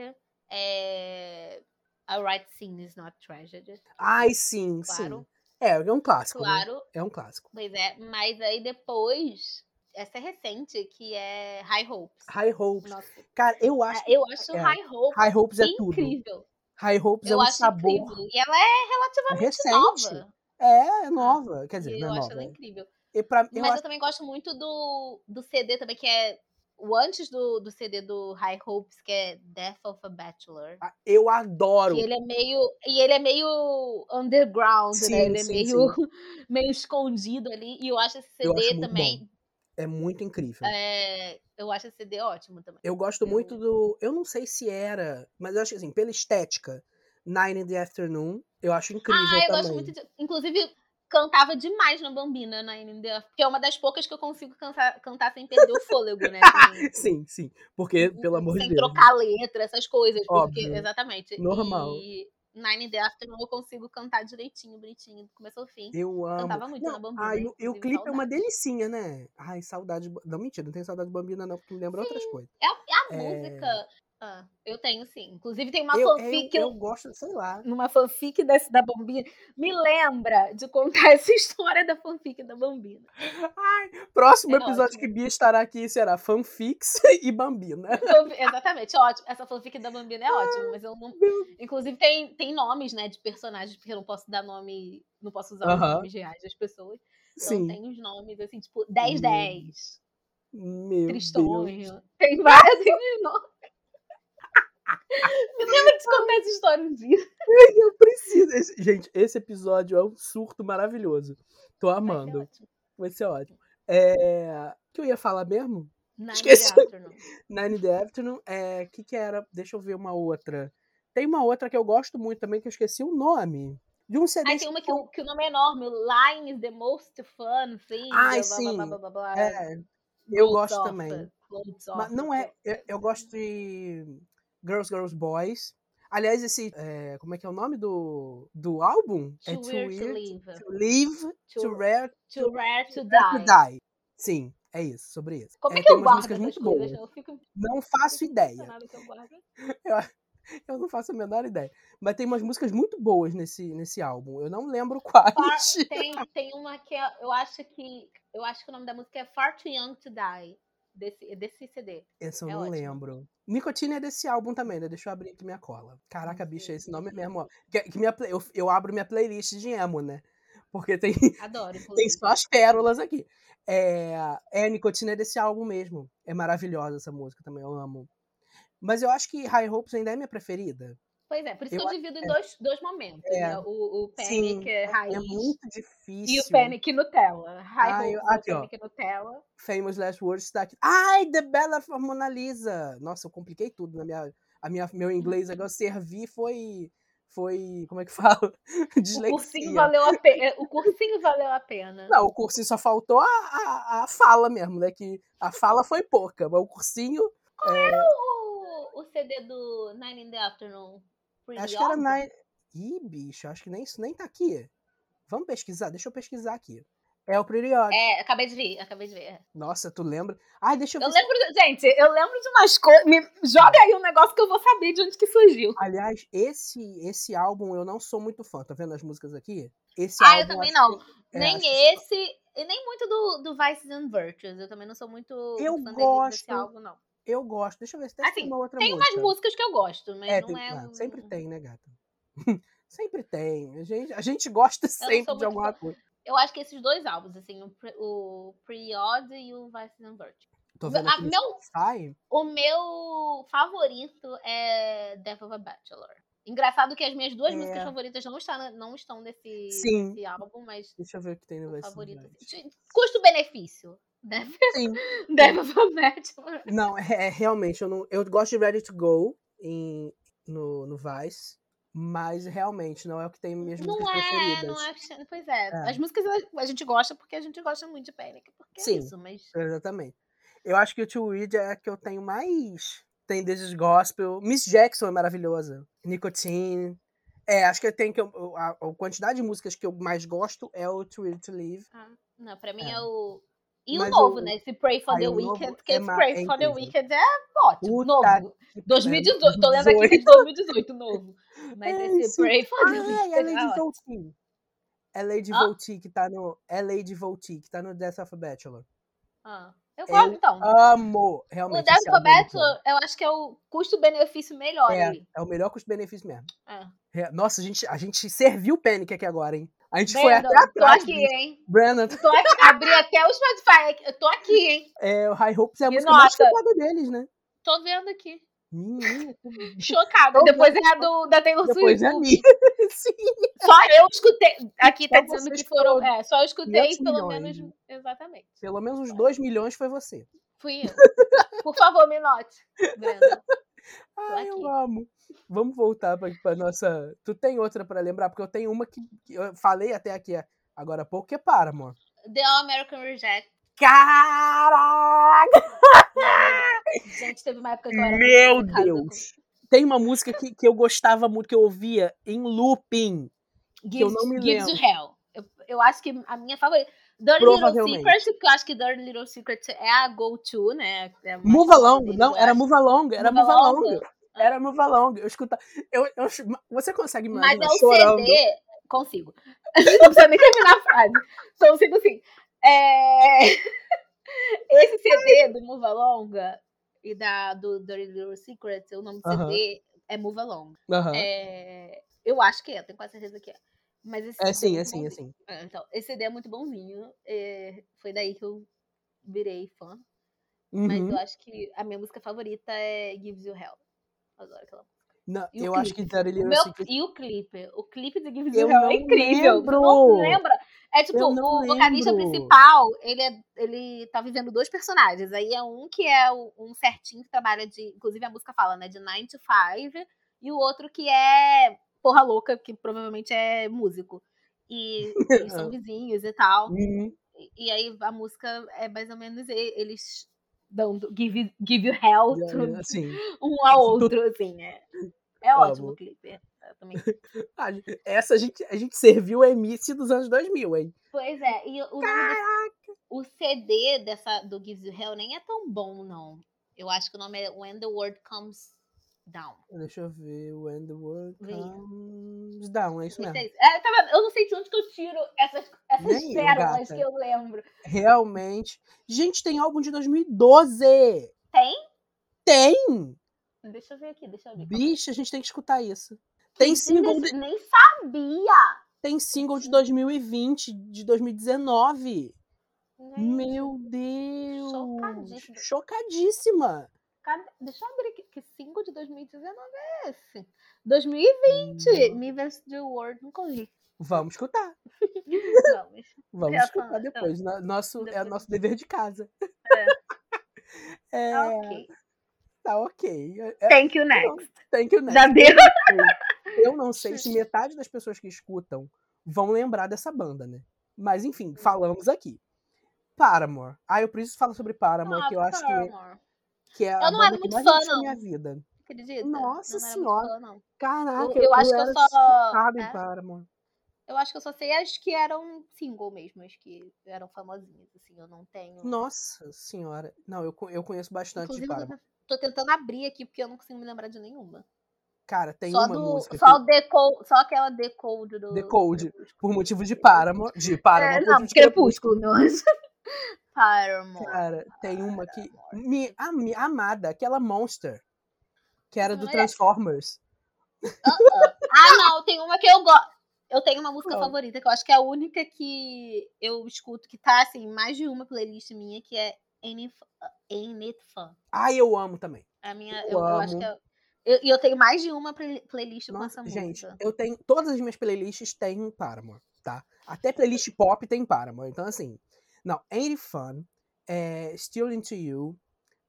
é A Right Thing is Not Tragedy. Ai, sim, Claro. sim. É, é um clássico. né? Claro, É um clássico. pois é, mas aí depois, essa é recente, que é High Hopes. High Hopes. Nossa, Cara, eu acho. eu acho é. High Hopes High Hopes é tudo. incrível. High Hopes é Eu um acho sabor incrível. E ela é relativamente recente. nova. É, é nova. Quer dizer, eu não é acho nova. ela é. incrível. E pra, eu Mas acho eu também gosto muito do, do CD também, que é o antes do, do CD do High Hopes, que é Death of a Bachelor. Ah, Eu adoro. Que ele é meio. E ele é meio underground, Sim, né? Ele é sim, meio, meio escondido ali. E eu acho esse acho CD muito também. É muito incrível. é, eu acho esse CD ótimo também. Eu gosto Eu- muito do. Eu não sei se era, mas eu acho que assim, pela estética, Nine in the Afternoon, eu acho incrível Ah, eu também. gosto muito de. Inclusive, cantava demais na Bambina, na NDF, porque é uma das poucas que eu consigo cantar, cantar sem perder o fôlego, né? Sem, Sim, sim. Porque, pelo amor de sem Deus. trocar letra, essas coisas. Porque, Óbvio. exatamente. Normal. E Nine in the Afternoon eu consigo cantar direitinho, bonitinho, do começo ao fim. Eu amo. Cantava muito Não, na Bambina. ai, e o- o clipe é uma delicinha, né? Ai, saudade. de- Não, mentira, não tenho saudade de Bambina, não, porque me lembra outras coisas. É a, é a É. música. Ah, eu tenho sim. Inclusive tem uma Eu, eu, fanfic. eu gosto, sei lá. Numa fanfic desse da Bambina. Me lembra de contar essa história da fanfic da Bambina. Próximo É episódio ótimo. que Bia estará aqui será fanfics e Bambina. Exatamente, ótimo. Essa fanfic da Bambina é ótima, mas eu não. Inclusive, tem, tem nomes, né, de personagens, porque eu não posso dar nome. Não posso usar os Aham. nomes reais das pessoas. Então Sim. tem os nomes, assim, tipo, 1010, Meu Deus. Tristonho. Tem vários tem os nomes. Lembra de contar essa história um dia. Eu preciso. Gente, esse episódio é um surto maravilhoso. Tô amando. Vai ser ótimo. É... O que eu ia falar mesmo? Nine Esqueci. the Afternoon. Nine in the Afternoon. É... O que que era? Deixa eu ver uma outra. Tem uma outra que eu gosto muito também, que eu esqueci o nome. De um CD. Aí tem uma que, o- que o nome é enorme, Line is the most fun thing. Ai, blá, blá, sim. blá, blá, blá, blá. É, eu gosto também. Mas não é. Eu, eu gosto de Girls, Girls, Boys. Aliás, esse. é, como é que é o nome do, do álbum? é Too weird to live. to live, to, Too, rare too rare to to die. die. Sim, é isso, sobre isso. Como é, É, que eu guardo essas muito coisas? boas. Eu fico Não faço ideia. eu. Eu não faço a menor ideia. Mas tem umas músicas muito boas nesse, nesse álbum. Eu não lembro quais. Tem, tem uma que é- eu acho que. Eu acho que o nome da música é Far Too Young to Die. Desse, desse CD. Esse eu É não ótimo. lembro. Nicotina é desse álbum também, né? Deixa eu abrir aqui minha cola. Caraca, bicha, esse nome é mesmo, ó. Que, que minha eu, eu abro minha playlist de emo, né? Porque tem, Adoro, tem só as pérolas aqui. É, é, Nicotina é desse álbum mesmo. É maravilhosa essa música também, eu amo. Mas eu acho que High Hopes ainda é minha preferida. Pois é, por isso Eu que eu divido em é. dois, dois momentos. É. né? O, o Sim, Panic é raiz É muito e difícil. o Panic Nutella. High Ai, é o aqui, ó. Panic Nutella. Famous Last Words está aqui. Ai, The Bella for Mona Lisa. Nossa, eu compliquei tudo na minha. A minha meu inglês agora servir foi. Foi. Como é que fala? O Dislexia. cursinho valeu a pena. O cursinho valeu a pena. Não, o cursinho só faltou a, a, a fala mesmo, né? Que a fala foi pouca, mas o cursinho. O, o CD do Nine in the Afternoon. Acho que era na. Ih, bicho, acho que nem isso nem tá aqui. Vamos pesquisar, deixa eu pesquisar aqui. É o Pretty Odd. É, acabei de ver, acabei de ver. Nossa, tu lembra? Ai, deixa eu ver. Eu lembro, gente, eu lembro de umas coisas. Me joga aí um negócio que eu vou saber de onde que surgiu. Aliás, esse, esse álbum eu não sou muito fã. Tá vendo as músicas aqui? Esse Ah, eu álbum também acho não. que- é, nem acho que- esse, e nem muito do, do Vices and Virtues. Eu também não sou muito Eu fã dele- desse gosto. álbum, não. Eu gosto. Deixa eu ver se tem Assim, uma outra Tem música. umas músicas que eu gosto, mas É, não tem- é. ah, um- sempre tem, né, gata? sempre tem. A gente, a gente gosta sou sempre de alguma coisa. Eu acho que esses dois álbuns, assim, o, Pre- o Pre-Odd e o Vices and Virtues. Tô vendo no meu- Spotify. O meu favorito é Death of a Bachelor. Engraçado que as minhas duas É. músicas favoritas não estão, não estão nesse, Sim. nesse álbum, mas Deixa eu ver o que tem no Vice favorito. Versa. Custo-benefício. Death, Sim. Death of a Bachelor. Não, é, é, realmente, eu, não, eu gosto de Ready to Go em, no, no Vice, mas realmente não é o que tem minhas Não músicas é, preferidas. não é. Pois é. É. As músicas a- gente gosta porque a gente gosta muito de Panic. Porque Sim. é isso, mas. Exatamente. Eu acho que o Too Weird é a que eu tenho mais. Tem desses gospel. Miss Jackson é maravilhosa. Nicotine. É, acho que eu tenho que. eu- A, a quantidade de músicas que eu mais gosto é o Too Weird to Live. Ah, não, pra mim É. é, o. E Mas o novo, o- né? Esse Pray for Ah, the o Weekend, porque é esse Pray é for the. Weekend é ótimo, Puta novo. que 2018, tô lendo aqui que é de 18. 2018, novo. Mas É, esse sim. Pray for the Ah, é a Weekend é Lady ótimo. Volti. É Lady? Volti que tá no. É Lady Volti que tá no Death of a Bachelor. Ah, eu Eu gosto, então. Amo! O Realmente. Death esse of é. Bachelor, eu acho que é o custo-benefício melhor É, ali. é o melhor custo-benefício mesmo. É. É, Nossa, a gente, a gente serviu o Panic aqui agora, hein? A gente foi até Brandon, tô atrás. aqui, disso. hein? Brandon, Tô aqui, abri até o Spotify. Eu tô aqui, hein? é, o High Hopes é a Me música mais nota. escutada deles, né? Tô vendo aqui. Menina, Chocada. Tô Depois é a do, da Taylor depois Swift. é a minha. Sim. Só eu escutei. Aqui tá Só dizendo você que foram. escutou É, só eu escutei 500 pelo milhões. menos. Exatamente. Pelo menos uns 2 milhões foi você. Fui eu. Por favor, me note, Brenda. Ai, eu amo. Vamos voltar pra, pra nossa. Tu tem outra pra lembrar? Porque eu tenho uma que, que eu falei até aqui agora há pouco, que é para, amor. The All American Reject. Caraca! Gente, teve uma época que eu era Meu Deus! Tem uma música que, que eu gostava muito, que eu ouvia em looping. com que eu Gives, não me Gives lembro. Hell. Eu, eu acho que a minha favorita. Dirty Little Provavelmente. Secret, que eu acho que Dirty Little Secret é a go-to, né? É Move Along, não, era. Move Along, era Move Move Along. Along. Era Move Along. Eu escuta, eu, eu, você consegue me Mas é o chorando? CD. Consigo. Não precisa nem terminar a frase. Consigo sim. É... Esse CD do Move Along e da, do Dirty Little Secret, o nome do Aham. CD é Move Along. Aham. É, Eu acho que é, tenho quase certeza que é. Mas esse É CD sim, é muito sim, é sim. É, Então, esse CD é muito bonzinho. é, Foi daí que eu virei fã. Mas Uhum. eu acho que a minha música favorita é Gives You Hell. Adoro aquela música. Não, eu acho que clipe? O Little meu- Secret E o clipe? O clipe de Hell não é incrível. Lembro. não lembra? É tipo, o vocalista lembro. principal, ele, é, ele tá vivendo dois personagens. Aí é um que é o- um certinho que trabalha de. Inclusive a música fala, né? De 9 to 5. E o outro que é porra louca, que provavelmente é músico. E eles são vizinhos e tal. Uhum. E, e aí a música é mais ou menos eles dando give, give you hell to Assim, um ao outro, assim. É, é ótimo Amo. o clipe. é, também. a gente- essa a gente, a gente serviu a MC dos anos 2000, hein? Pois é, e o, desse- o CD dessa, do Gives You Hell nem é tão bom, não. Eu acho que o nome é When the World Comes Down. Deixa eu ver. When the world comes down, é isso mesmo. é, tá? Eu não sei de onde que eu tiro essas, essas Nem eu, pérolas gata. que eu lembro. Realmente. Gente, tem álbum de 2012. Tem? Tem! Deixa eu ver aqui, deixa eu ver. Bicha, a gente tem que escutar isso. Tem single, de, Nem sabia! tem single de 2020, de 2019. Gente, Meu Deus! Chocadíssima. Chocadíssima! Cadê- Deixa eu abrir aqui. Que 5 de 2019 é esse? 2020! Hum. Me vs the World, nunca ouvi. Vamos escutar. Vamos. Vamos Já escutar falando, depois. No- Nosso, É Depois. o nosso dever de casa. É, Tá ok. tá ok. É, Thank you, next. Tem que Já deu? Eu não sei se metade das pessoas que escutam vão lembrar dessa banda, né? Mas Hum. enfim, falamos aqui. Paramore. Ah, eu preciso falar sobre Paramore, Ah, que eu acho que, Paramore. Que é Eu não era muito fã, não. minha vida. Acredita? Nossa Eu não era muito Senhora. fã, não. Caraca, Eu- eu acho que eu só- em é? Eu acho que eu só sei as que eram single mesmo, as que eram famosinhas, assim, eu não tenho. Nossa senhora. Não, eu, eu conheço bastante Inclusive, de eu tô, tentando abrir aqui porque eu não consigo me lembrar de nenhuma. Cara, tem só uma do, música só que, decode, só aquela decode do Decode, por motivo de Paramore, de Paramore, É, não, Crepúsculo, meu anjo. Paramore. Cara, tem uma que. Me, a, mi- amada, aquela Monster. Que era do. Transformers. Ah, não, tem uma que eu gosto. Eu tenho uma música favorita, que eu acho que é a única que eu escuto, que tá, assim, mais de uma playlist minha, que é Ain't It Fun. Ai, eu amo também. A minha, Eu eu, eu acho que é... eu- E eu, tenho mais de uma play- playlist com Nossa, essa gente, música. eu tenho. Todas as minhas playlists têm Paramore, tá? Até playlist pop tem Paramore. Então, assim. Não, Ain't It Fun. É, Still Into You.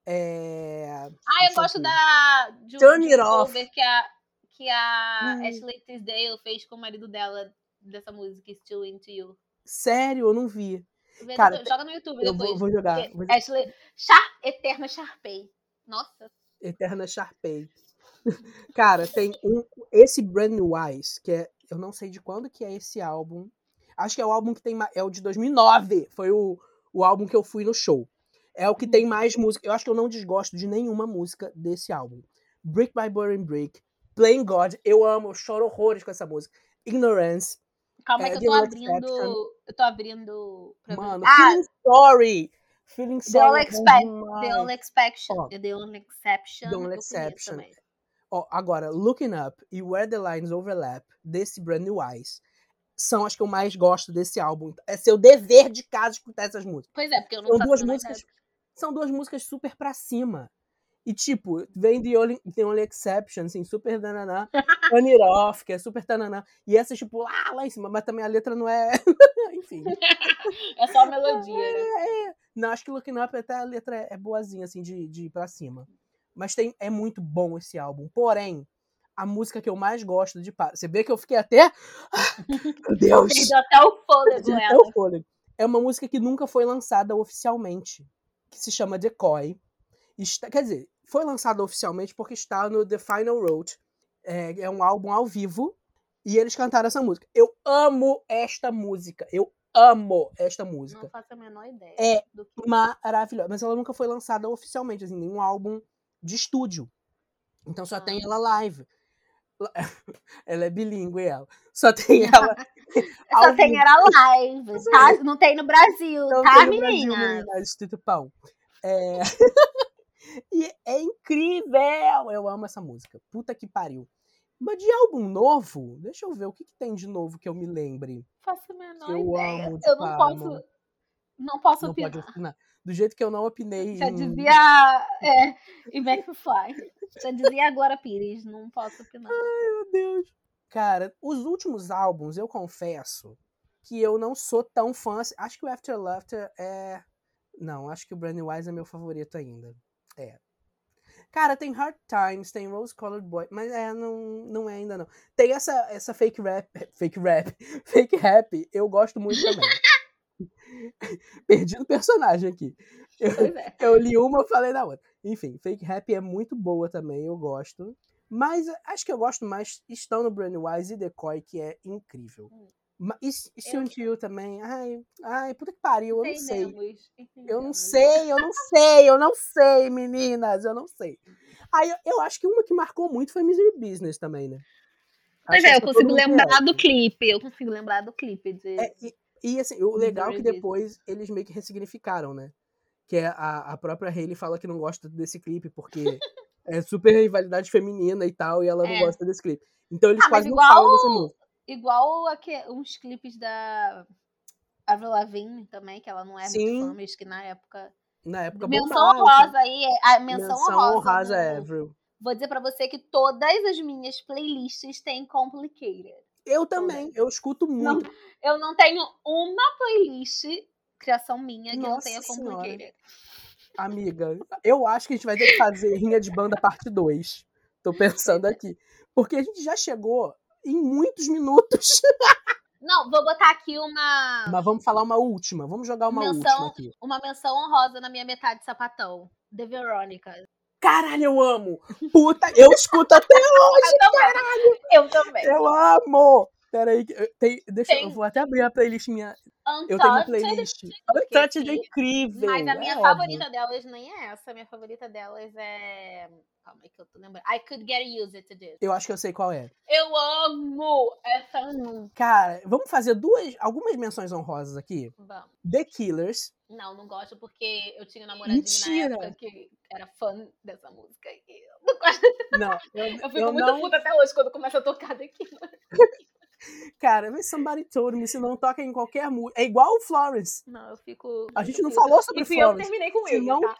É, Ah, eu eu gosto da... De, Turn de It Off. que a, que a Hum. Ashley Tisdale fez com o marido dela, dessa música, Still Into You. sério, eu não vi. Vê Cara, joga no YouTube Eu depois. vou, vou jogar. Vou, Ashley... Char... Eterna Sharpay. Nossa. Eterna Sharpay. Cara, tem um. Esse Brand New Eyes, que é. Eu não sei de quando que é esse álbum. Acho que é o álbum que tem. ma- É o de 2009. Foi o, o álbum que eu fui no show. É o que tem mais música. Eu acho que eu não desgosto de nenhuma música desse álbum. Brick by Burning Brick. Playing God. Eu amo, eu choro horrores com essa música. Ignorance. Calma aí É, que eu tô abrindo. Eu tô abrindo. Mano, ah, Feeling Sorry. Feeling The All Sorry. é Expect-. The Only Exception. Ó, The Only Exception. The Only Exception. Ó, agora, Looking Up e Where the Lines Overlap, desse Brand New Eyes, são as que eu mais gosto desse álbum. É seu dever de casa escutar essas músicas. Pois é, porque eu não São duas músicas. ideia. São duas músicas super pra cima. E, tipo, vem The Only, The Only Exception, assim, super tananá. Turn It Off, que é super tananã. E essas, tipo, lá, lá em cima. Mas também a letra não é... Enfim. É só a melodia, né? Não, acho que Looking Up até a letra é- é boazinha, assim, de, de ir pra cima. Mas tem, é muito bom esse álbum. Porém, a música que eu mais gosto de... pa- Você vê que eu fiquei até... Meu Deus! Perdeu até o fôlego Perdi até ela. o fôlego. É uma música que nunca foi lançada oficialmente, que se chama Decoy. Está, quer dizer, foi lançada oficialmente porque está no The Final Road. É, é um álbum ao vivo e eles cantaram essa música. Eu amo esta música. Eu amo esta música. Não faço a menor ideia É do que. Maravilhosa. Mas ela nunca foi lançada oficialmente, assim, nenhum álbum de estúdio. Então só Ah. tem ela live. Ela é bilíngue, ela. Só tem ela. Só tem vivo. era live, tá? Não tem no Brasil, Não tá, tem no Brasil, menina? menina, Instituto Pão. É... e é incrível! Eu amo essa música. Puta que pariu. Mas de álbum novo, deixa eu ver o que, que tem de novo que eu me lembre. Faço a menor Eu ideia. amo Eu não Paramore. posso. Não posso Não opinar. opinar. Do jeito que eu não opinei. Já em- dizia. É, e McFly. Já dizia agora Pires, não posso opinar. Meu Deus. Cara, os últimos álbuns, eu confesso que eu não sou tão fã. assim. Acho que o After Laughter é. Não, acho que o Brand New Wise é meu favorito ainda. É. Cara, tem Hard Times, tem Rose Colored Boy, mas é, não, não é ainda não. Tem essa, essa fake rap, fake rap, fake rap, eu gosto muito também. Perdi o personagem aqui. Eu, é. eu li uma, eu falei da outra. Enfim, Fake Happy é muito boa também, eu gosto. Mas acho que eu gosto mais Estão no Brand Wise e Decoy, que é incrível. Hum. E, e Eu- You também. Ai, ai, puta que pariu, eu não sei. Eu não sei, eu não sei, eu não sei, meninas, eu não sei. Aí eu, eu acho que uma que marcou muito foi Misery Business também, né? Pois Acho é, eu consigo lembrar do clipe. Eu consigo lembrar do clipe de. É, e, e, assim, o legal é que depois eles meio que ressignificaram, né? Que é a, a própria Hailey fala que não gosta desse clipe porque é super rivalidade feminina e tal, e ela não É. gosta desse clipe. Então eles Ah, quase não igual- falam dessa música. Igual aque- uns clipes da Avril Lavigne também, que ela não é Sim. muito fã, mas que na época. Na época menção bombaram, honrosa aí, é- a menção, menção honrosa. honrosa é Avril. Vou dizer pra você que todas as minhas playlists têm Complicated. Eu também, eu escuto muito. Eu não tenho uma playlist, criação minha, que não Nossa tenha Senhora. Complicated. Amiga, eu acho que a gente vai ter que fazer Rinha de Banda parte 2. Tô pensando aqui. Porque a gente já chegou em muitos minutos. Não, vou botar aqui uma, Mas vamos falar uma última. Vamos jogar uma Menção- última aqui. uma menção honrosa na minha metade sapatão. The Veronica. Caralho, eu amo! Puta, eu escuto até hoje! Eu também. Eu também. Eu amo! Peraí, que eu- tem, deixa eu- Tem- eu vou até abrir a playlist minha. Eu tenho uma Untouched, playlist. Untouched é aqui. incrível! Mas a minha é favorita delas nem é essa. A minha favorita delas é. Calma aí que eu tô lembrando. I could get used to this. óbvio. Eu acho que eu sei qual é. Eu amo essa música. Cara, vamos fazer duas, algumas menções honrosas aqui. Vamos. The Killers. Não, não gosto porque eu tinha um namoradinho Mentira! na época que era fã dessa música. E eu não gosto. Não, eu, Eu fico eu muito não. puta até hoje quando começa a tocar daqui. Cara, mas Somebody Told Me, se não toca em qualquer música. É igual o Florence. Não, eu fico. A gente não falou sobre E fui eu Florence. terminei com ele, não- tá?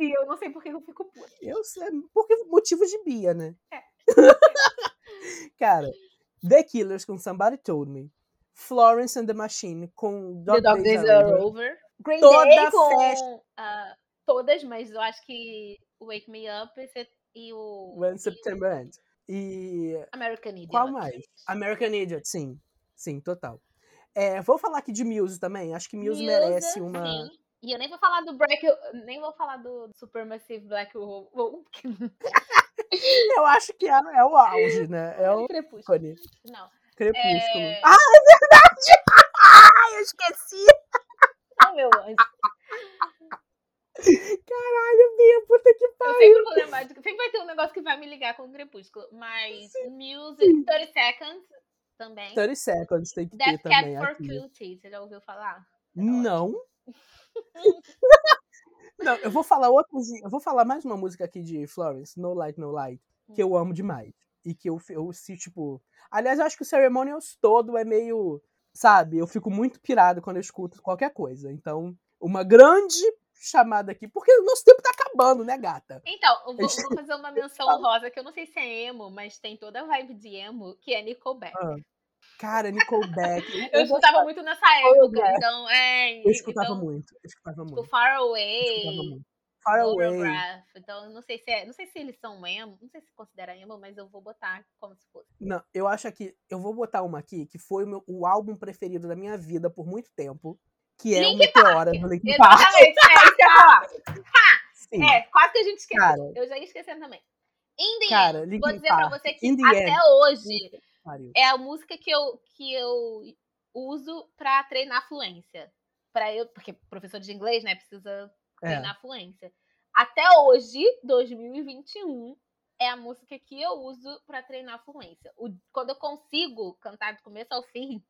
E eu não sei por que eu fico puta. Eu sei, porque motivos de Bia, né? É. Cara, The Killers com Somebody Told Me. Florence and the Machine com The Dog, Dog Days Days Are Over. Over. Green Toda Day com festa. ah, todas, mas eu acho que Wake Me Up esse- e o When September Ends. E American Idiot. qual mais? American Idiot, sim. Sim, total. É, vou falar aqui de Muse também. Acho que Muse, Muse, merece uma. sim. E eu nem vou falar do Black, nem vou falar do Supermassive Black Hole. Eu acho que é, é o auge, né? É o Crepúsculo. Não. Crepúsculo. É... Ah, é verdade! Ai, eu esqueci! Não, meu anjo. Caralho, Bia, puta que Eu pariu! sempre vou lembrar de... Sempre vai ter um negócio que vai me ligar com o Crepúsculo. Mas Music, 30 Seconds também. 30 Seconds tem que ter Death também Cab for aqui. Cutie, você já ouviu falar? Não. Não, eu vou falar outras. Eu vou falar mais uma música aqui de Florence, No Light, No Light, que eu amo demais. E que eu, eu se, tipo. Aliás, eu acho que o Ceremonials todo é meio. sabe? Eu fico muito pirado quando eu escuto qualquer coisa. Então, uma grande chamada aqui, porque o nosso tempo tá acabando, né, gata? Então, eu vou, vou fazer uma menção rosa, que eu não sei se é emo, mas tem toda a vibe de emo, que é Nickelback. Ah, cara, Nickelback. eu, eu escutava muito nessa época, então, é... Eu escutava então, muito, eu escutava tipo, muito. Far Away, Far Away. Então, não sei se é, não sei se eles são emo, não sei se considera emo, mas eu vou botar como se fosse. Não, eu acho que eu vou botar uma aqui que foi o, meu, o álbum preferido da minha vida por muito tempo, que é Linkin o Meteora do Linkin Park. Exatamente, é isso que eu ia falar. Sim. É, quase que a gente esqueceu. Cara. eu já ia esquecendo também. In the Cara, Linkin vou dizer pra Park, você que até End. hoje Pariu. é a música que eu, que eu uso pra treinar fluência. Pra eu, porque professor de inglês, né, precisa É. treinar fluência. Até hoje, 2021, é a música que eu uso pra treinar fluência. O- quando eu consigo cantar do começo ao fim,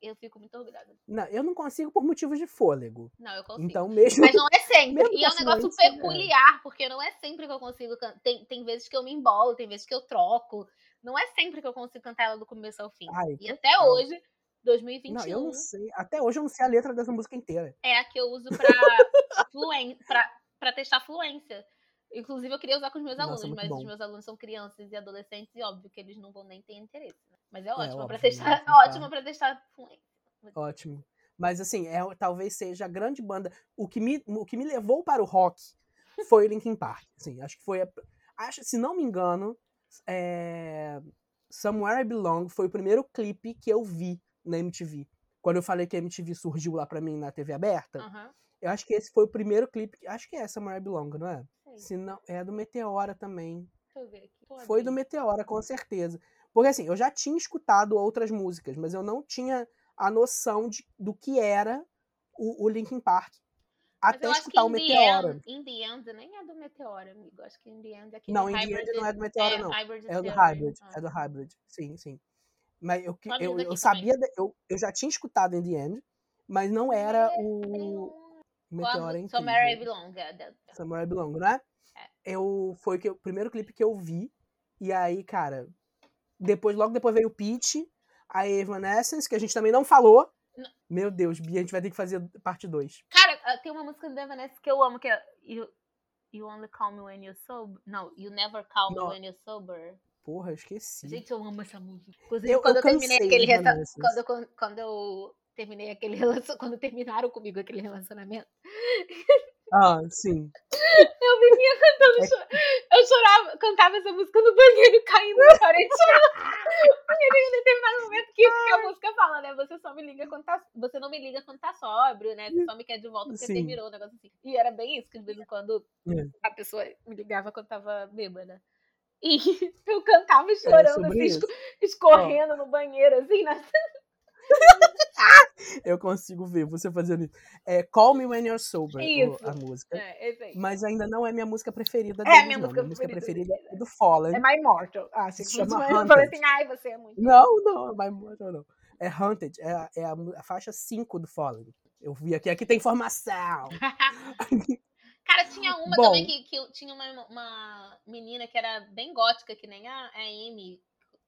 eu fico muito orgulhosa. Não, eu não consigo por motivos de fôlego. Não, eu consigo. Então, mesmo. Mas não é sempre. E é um com negócio fluência, é. peculiar, porque não é sempre que eu consigo cantar. Tem, tem vezes que eu me embolo, tem vezes que eu troco. Não é sempre que eu consigo cantar ela do começo ao fim. Ai, e até total. hoje, 2021, Não, eu não sei. Até hoje eu não sei a letra dessa música inteira. é a que eu uso pra, fluen pra, pra testar fluência. Inclusive, eu queria usar com os meus Nossa, alunos, muito mas bom. os meus alunos são crianças e adolescentes, e óbvio que eles não vão nem ter interesse. né? Mas é É, ótimo pra óbvio, testar. né? Ótimo pra testar fluência. Ótimo. Mas assim, é, talvez seja a grande banda. O que me, o que me levou para o rock foi o Linkin Park. Assim, acho que foi. a- acho, se não me engano, é, Somewhere I Belong foi o primeiro clipe que eu vi na MTV. Quando eu falei que a MTV surgiu lá pra mim na TV aberta, Aham. eu acho que esse foi o primeiro clipe. Acho que é Somewhere I Belong, não é? Se não, é do Meteora também. Deixa eu ver aqui. Foi do. Meteora, com certeza. Porque assim, eu já tinha escutado outras músicas, mas eu não tinha a noção de, do que era o, o Linkin Park. Mas Até escutar que o Meteora. End- In the End nem é do Meteora, amigo. Acho que In the End é aquele Não, In the Hybrid End não é do Meteora, é, não. É do. Hybrid. Ah. É do Hybrid. Sim, sim. Mas eu, eu, eu sabia, eu, eu já tinha escutado In the End, mas não era Tem o Meteora incrível. Somewhere I Belong. é, da- da- Somewhere I Belong, não é? Eu, foi que, eu- o primeiro clipe que eu vi. E aí, cara, depois, logo depois veio o Peach, a Evanescence, que a gente também não falou. Não. Meu Deus, Bia, a gente vai ter que fazer parte 2. Cara, ah, tem uma música do Evanescence que eu amo, que é You, you Only Call Me When You're Sober. Não, You Never Call Me Não. When You're Sober. Porra, eu esqueci. Gente, eu amo essa música. Inclusive, Eu- quando eu eu, terminei aquele quando, quando eu terminei aquele relacionamento, quando terminaram comigo aquele relacionamento, Ah, sim. eu vivia cantando, É eu chorava, cantava essa música no banheiro, caindo na parede, chorando. Porque tem um determinado momento que, que a música fala, né? Você só me liga quando tá, você não me liga quando tá sóbrio, né? Você só me quer de volta porque Sim. terminou, um negócio assim. E era bem isso, que de vez em quando É. a pessoa me ligava quando tava bêbada. E eu cantava chorando, É assim, escorrendo no banheiro, assim, na... Eu consigo ver você fazendo isso. É Call Me When You're Sober, Isso. a música. É, aí. Mas ainda não é minha música preferida É, deles, minha não. música minha música preferida é do Fallen. É My Immortal. Ah, se chama Eu Hunted. falei assim, ai, você é muito. Não, não, mas não, não. É Hunted, é, a- é a, faixa 5 do Fallen. Eu vi aqui, aqui tem informação. Cara, tinha uma Bom. também que, que eu- tinha uma, uma menina que era bem gótica, que nem a, a Amy.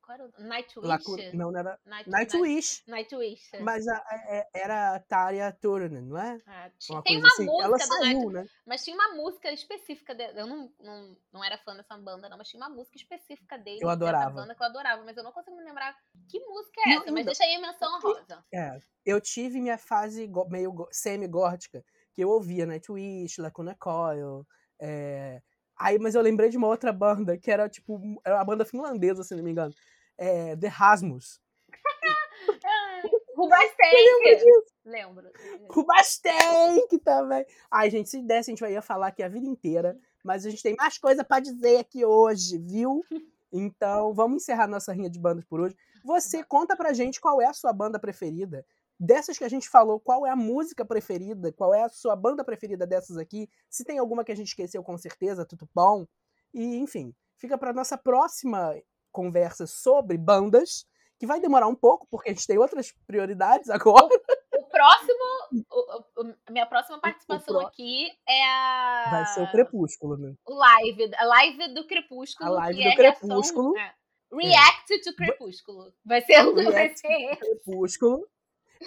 Qual era o Nightwish? Lacu- não, não era Night, Nightwish, Nightwish. mas a- é- é- era a Tarya Turunen, não é? Ah, Uma tem uma assim. música Ela saiu, Night, né? mas tinha uma música específica dele. Eu não, não, não era fã dessa banda, não, mas tinha uma música específica dele. Eu adorava. banda que eu adorava, mas eu não consigo me lembrar que música é Não, essa. Mas não. deixa aí a menção rosa. É. Eu tive minha fase meio semi-gótica, que eu ouvia Nightwish, Lacuna Coil. é, Aí, mas eu lembrei de uma outra banda, que era tipo, era uma banda finlandesa, se não me engano. É, The Rasmus. Rubastank! Lembro. Com Bastank também. Ai, gente, se desse, a gente vai ia falar aqui a vida inteira. Mas a gente tem mais coisa pra dizer aqui hoje, viu? Então, vamos encerrar nossa rinha de bandas por hoje. Você conta pra gente qual é a sua banda preferida. Dessas que a gente falou, qual é a música preferida? Qual é a sua banda preferida dessas aqui? Se tem alguma que a gente esqueceu, com certeza, tudo bom. E, enfim, fica pra nossa próxima conversa sobre bandas, que vai demorar um pouco, porque a gente tem outras prioridades agora. O próximo, o- o- a minha próxima participação pró- aqui é a. Vai ser o Crepúsculo, né? o live, a live do Crepúsculo. A live que do é reação- Crepúsculo. é, React to Crepúsculo. Vai ser, vai React ser Crepúsculo.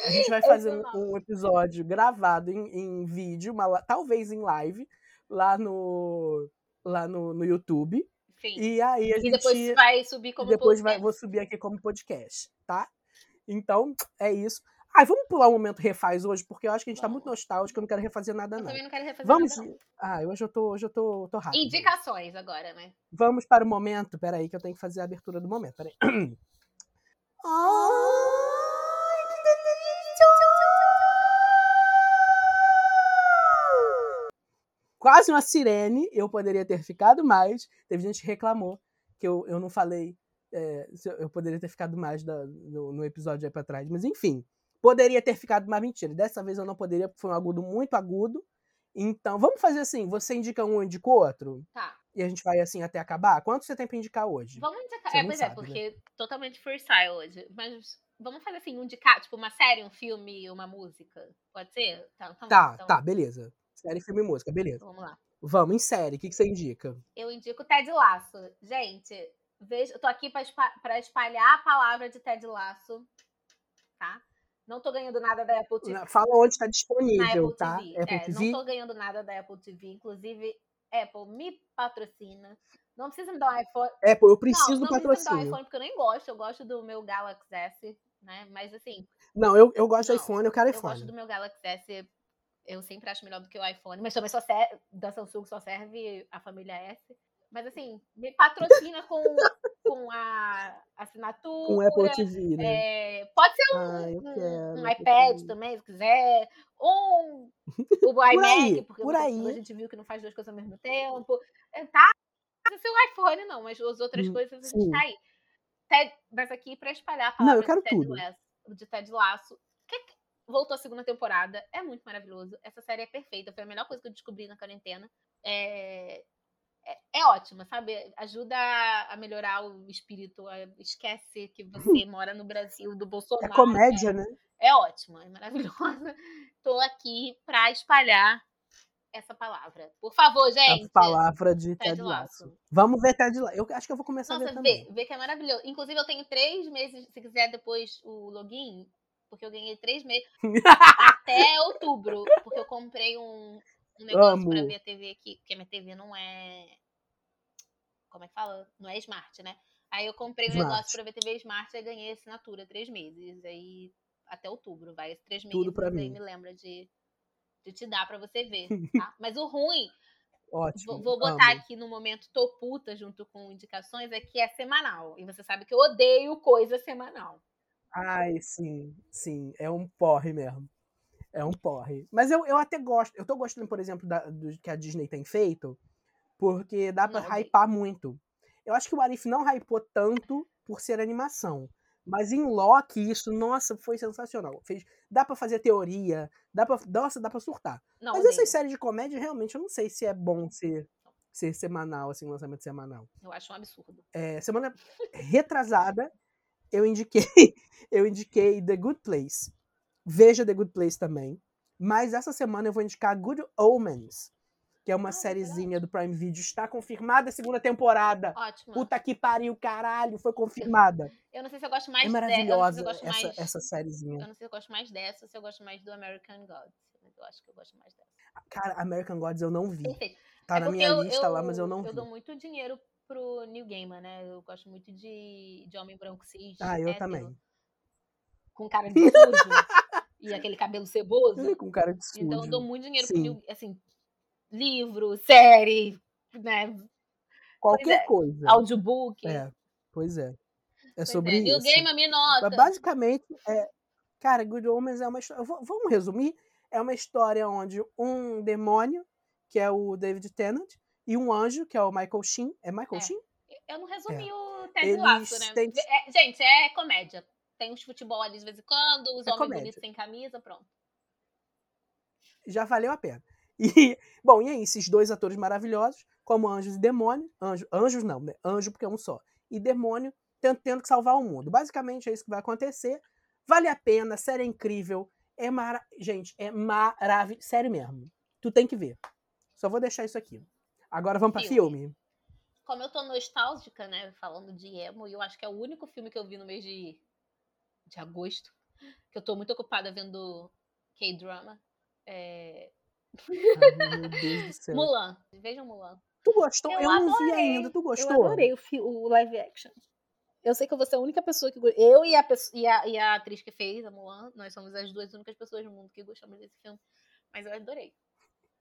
A gente vai fazer um, um episódio gravado em, em vídeo, uma, talvez em live, lá no, lá no, no YouTube. E aí a E gente. depois vai subir como depois podcast. vou subir aqui como podcast, tá? Então, é isso. Ai, vamos pular o momento refaz hoje, porque eu acho que a gente tá muito Vamos. nostálgico, eu não quero refazer nada, Eu não. também não quero refazer Vamos. nada, não. Ah, hoje eu tô, hoje eu tô, tô rápido. Indicações agora, né? Vamos para o momento. Peraí, que eu tenho que fazer a abertura do momento. Peraí. Ai, Quase uma sirene. Eu poderia ter ficado mais. Teve gente que reclamou que eu, eu não falei. é, eu poderia ter ficado mais da- no, no episódio aí pra trás. Mas enfim. Poderia ter ficado mais mentira. Dessa vez eu não poderia, porque foi um agudo muito agudo. Então, vamos fazer assim: você indica um, eu indico outro? Tá. E a gente vai assim até acabar? Quanto você tem pra indicar hoje? Vamos indicar. Você É, pois sabe, é, né? porque totalmente freestyle hoje. Mas vamos fazer assim, um indicar, tipo, uma série, um filme, uma música. Pode ser? Tá, então, Tá, então, tá, beleza. Série, filme e música, beleza. Vamos lá. Vamos, em série, o que, que você indica? Eu indico Ted Laço. Gente, veja, eu tô aqui pra espa- pra espalhar a palavra de Ted Laço, tá? Não tô ganhando nada da Apple TV. Fala onde tá na disponível, Apple tá? TV. Apple é, TV. Não tô ganhando nada da Apple TV. Inclusive, Apple me patrocina. Não precisa me dar um iPhone. Apple, eu não, preciso não do precisa me dar um patrocínio. iPhone, porque eu nem gosto. Eu gosto do meu Galaxy S, né? Mas assim, Não, eu, eu gosto Não, de iPhone, eu quero eu gosto iPhone. do meu Galaxy S. Eu sempre acho melhor do que o iPhone. Mas também só serve, da Samsung só serve a família S. Mas assim, me patrocina com, com a assinatura. Com Apple TV, né? É, pode ser Ah, um, quero. um iPad também, se quiser. Um, o iMac, aí, porque por aí. a gente viu que não faz duas coisas ao mesmo tempo. É, Tá? Não ser o iPhone, não, mas as outras Hum, coisas a gente sim. tá aí. Ted, mas aqui pra espalhar a Não, eu palavra quero de, Ted tudo. Laço, de Ted Laço. Voltou a segunda temporada, é muito maravilhoso. Essa série é perfeita, foi a melhor coisa que eu descobri na quarentena. É, é, é ótima, sabe? Ajuda a melhorar o espírito. a- Esquece que você mora no Brasil do É Bolsonaro. comédia, né? É ótima, é maravilhosa. Tô aqui pra espalhar essa palavra. Por favor, gente. A palavra de Ted Ted Lasso. Lasso. Vamos ver Ted Lasso. Eu acho que eu vou começar a ver Nossa, também. vê, vê que é maravilhoso. Inclusive, eu tenho três meses, se quiser depois o login, porque eu ganhei três meses até outubro, porque eu comprei um, um negócio pra Amo. ver a TV aqui, porque a minha TV não é. Como é que fala? Não é smart, né? Aí eu comprei um Smart. negócio pra ver TV Smart e ganhei assinatura três meses. Aí até outubro, vai. Esses três meses. Tudo pra mim. me lembra de, de te dar pra você ver, tá? Mas o ruim Ótimo. Vou, vou botar amo. aqui no momento tô puta junto com indicações, é que é semanal. E você sabe que eu odeio coisa semanal. Ai, sim, sim. É um porre mesmo. É um porre. Mas eu, eu até gosto. Eu tô gostando, por exemplo, da, do que a Disney tem feito, porque dá pra Não, odeio. hypar muito. Eu acho que o Arif não hypou tanto por ser animação. Mas em Loki, isso, nossa, foi sensacional. Fez, dá pra fazer teoria, dá pra, nossa, dá pra surtar. Não, Mas essas séries de comédia, realmente, eu não sei se é bom ser, ser semanal, assim, lançamento semanal. Eu acho um absurdo. É, semana retrasada, eu indiquei, eu indiquei The Good Place. Veja The Good Place também. Mas essa semana eu vou indicar Good Omens, que é uma Ah, sériezinha do Prime Video. Está confirmada a segunda temporada. Ótimo. Puta que pariu, caralho, foi confirmada. Eu não sei se eu gosto mais É de- eu não sei se maravilhosa eu essa, mais. essa sériezinha. Eu não sei se eu gosto mais dessa ou se eu gosto mais do American Gods. Mas eu acho que eu gosto mais dessa. Cara, American Gods eu não vi. Perfeito. Tá é na minha eu, lista eu, lá, mas eu não Eu vi. dou muito dinheiro pro New Gamer, né? Eu gosto muito de, de homem branco cis. Ah, eu hétero, também. Com cara de sujo e aquele cabelo ceboso. Com cara de sujo. Então eu dou muito dinheiro pro Sim. New, assim, livro, série, né? Qualquer é, coisa. Audiobook. É, pois é. É Pois sobre é. New isso. Gamer me nota. Mas basicamente, é, cara, Good Omens é uma história. Vamos resumir? É uma história onde um demônio, que é o David Tennant, e um anjo, que é o Michael Sheen. É Michael É. Sheen? Eu não resumi o Ted Lasso, né? É, gente, é comédia. Tem uns futebol ali de vez em quando, os É homens comédia. bonitos sem camisa, pronto. Já valeu a pena. E, bom, e aí, esses dois atores maravilhosos, como anjos e demônio, anjo, anjos não, né? Anjo porque é um só. E demônio tendo, tendo que salvar o mundo. Basicamente é isso que vai acontecer. Vale a pena, série é incrível. É mara... Gente, é maravilhoso. Sério mesmo. Tu tem que ver. Só vou deixar isso aqui. Agora vamos pra Filme. filme. Como eu tô nostálgica, né, falando de emo, e eu acho que é o único filme que eu vi no mês de, de agosto, Que eu tô muito ocupada vendo K-drama. É... Ai. Mulan. Vejam Mulan. Tu gostou? Eu, Eu não vi ainda. Tu gostou? Eu adorei o, o live action. Eu sei que eu vou ser a única pessoa que. Eu e a, e, a, e a atriz que fez, a Mulan, nós somos as duas únicas pessoas no mundo que gostamos desse filme. Mas eu adorei.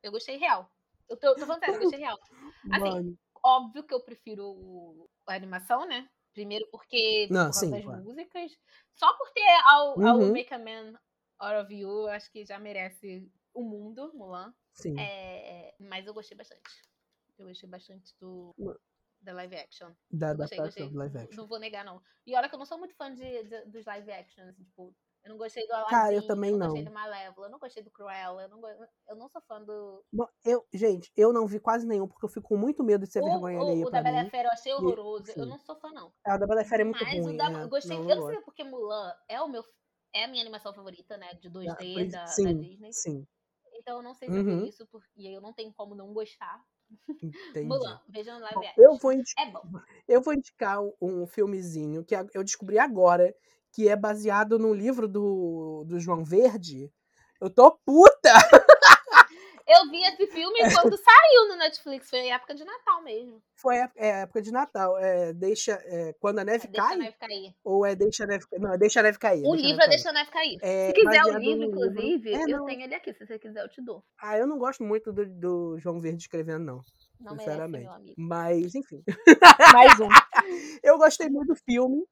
Eu gostei real. Eu tô, tô falando sério, real. assim, Mano. Óbvio que eu prefiro a animação, né? Primeiro porque Não, por sim, das claro. músicas. Só por ter ao, ao Uhum. Make a Man Out of You, eu acho que já merece o mundo, Mulan. Sim. É, mas eu gostei bastante. Eu gostei bastante do da live action. Da adaptação do live action. Não vou negar, não. E olha que eu não sou muito fã de, de- dos live actions, assim, tipo, eu não gostei do Aladdin, Cara, eu também não. não. gostei do Malévola, eu não gostei do Cruella, eu não, go- eu não sou fã do... Bom, eu, gente, eu não vi quase nenhum, porque eu fico com muito medo de ser O, vergonha o, alheia o da Bela. Fera eu achei horroroso, eu não sou fã, não. A da Bela Fera é muito Mas ruim. o da... é. eu gostei, Não, eu não sei porque Mulan é o meu... É a minha animação favorita, né? De 2D por isso- da, da sim, Disney. sim, Então eu não sei se é Uhum. por isso, porque e aí eu não tenho como não gostar. entendi. Mulan, vejam live action. eu, vou indi- É bom. eu vou indicar um, filmezinho que eu descobri agora, que é baseado num livro do, do João Verde. Eu tô puta! Eu vi esse filme quando saiu no Netflix, foi época de Natal mesmo. Foi é, é época de Natal. É, deixa, é, quando a neve Deixa cai? a neve cair. Ou é Deixa a Neve Cair? Não, é Deixa a Neve Cair. O Deixa livro é. Deixa a Neve Cair. É, Se quiser o livro, no inclusive, É, eu não. tenho ele aqui. Se você quiser, eu te dou. Ah, eu não gosto muito do, do João Verde escrevendo, não. Não merece, sinceramente. amigo. Mas, enfim. Mais um. Eu gostei muito do filme.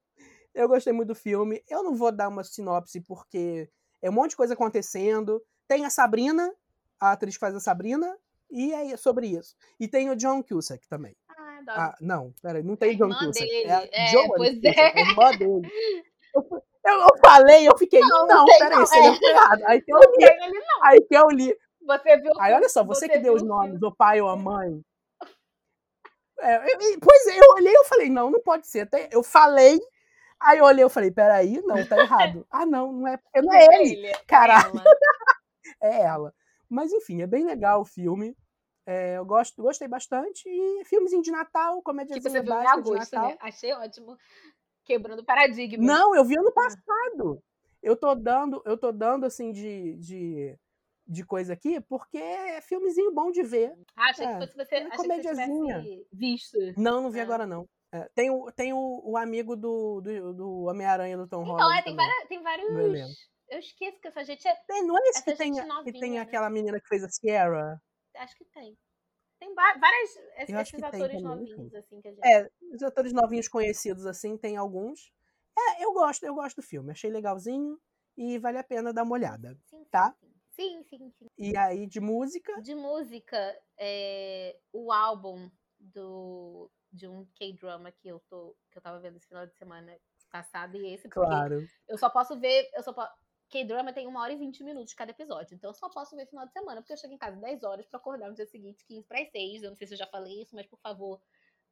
Eu gostei muito do filme. Eu não vou dar uma sinopse porque é um monte de coisa acontecendo. Tem a Sabrina, a atriz que faz a Sabrina, e é sobre isso. E tem o John Cusack também. Ah, adoro. Ah, não, peraí, não tem A John Cusack. dele. É a É, Joan pois Cusack, é. a irmã dele. Eu, eu- falei, eu fiquei, Não, não, não peraí, você é. errado. Aí que eu li, ele, aí que eu li. Você viu Aí olha só, você, Você que deu os nomes, o pai ou a mãe. É, eu- pois é, eu olhei e falei, não, não pode ser. Eu falei, aí eu olhei e falei, peraí, não, tá errado. Ah, não, não é porque não é ele, é caralho, ela. é ela. Mas enfim, é bem legal o filme. É, eu gosto, gostei bastante. E filmezinho de Natal, comédia Que você viu em agosto, né? Achei ótimo. Quebrando paradigmas. Não, eu vi ano Ah. passado. Eu tô dando, eu tô dando assim de, de, de coisa aqui, porque é filmezinho bom de ver. Ah, achei É, que fosse você. é Achei que você tivesse visto. Não, não vi Ah. agora não. É, tem o, tem o, o amigo do, do, do Homem-Aranha do Tom Então, Holland é, tem, várias, tem vários. elenco. Eu esqueço que essa gente é. Tem, não é esse que tem, gente que novinha, tem né? aquela menina que fez a Sierra? Acho que tem. Tem várias. Esses, Eu acho que tem atores novinhos, assim, que a gente. É, os atores novinhos conhecidos assim, tem alguns. É, eu gosto, eu gosto do filme. Achei legalzinho e vale a pena dar uma olhada. Sim, sim, tá? Sim, sim, sim. E aí, de música, De música, é, o álbum do, de um K-drama que eu tô que eu tava vendo esse final de semana passado e esse, porque claro. eu só posso ver, eu só po- K-drama tem uma hora e 20 minutos cada episódio, então eu só posso ver final de semana, porque eu chego em casa 10 horas pra acordar no dia seguinte, 15 para 6. Eu não sei se eu já falei isso, mas por favor,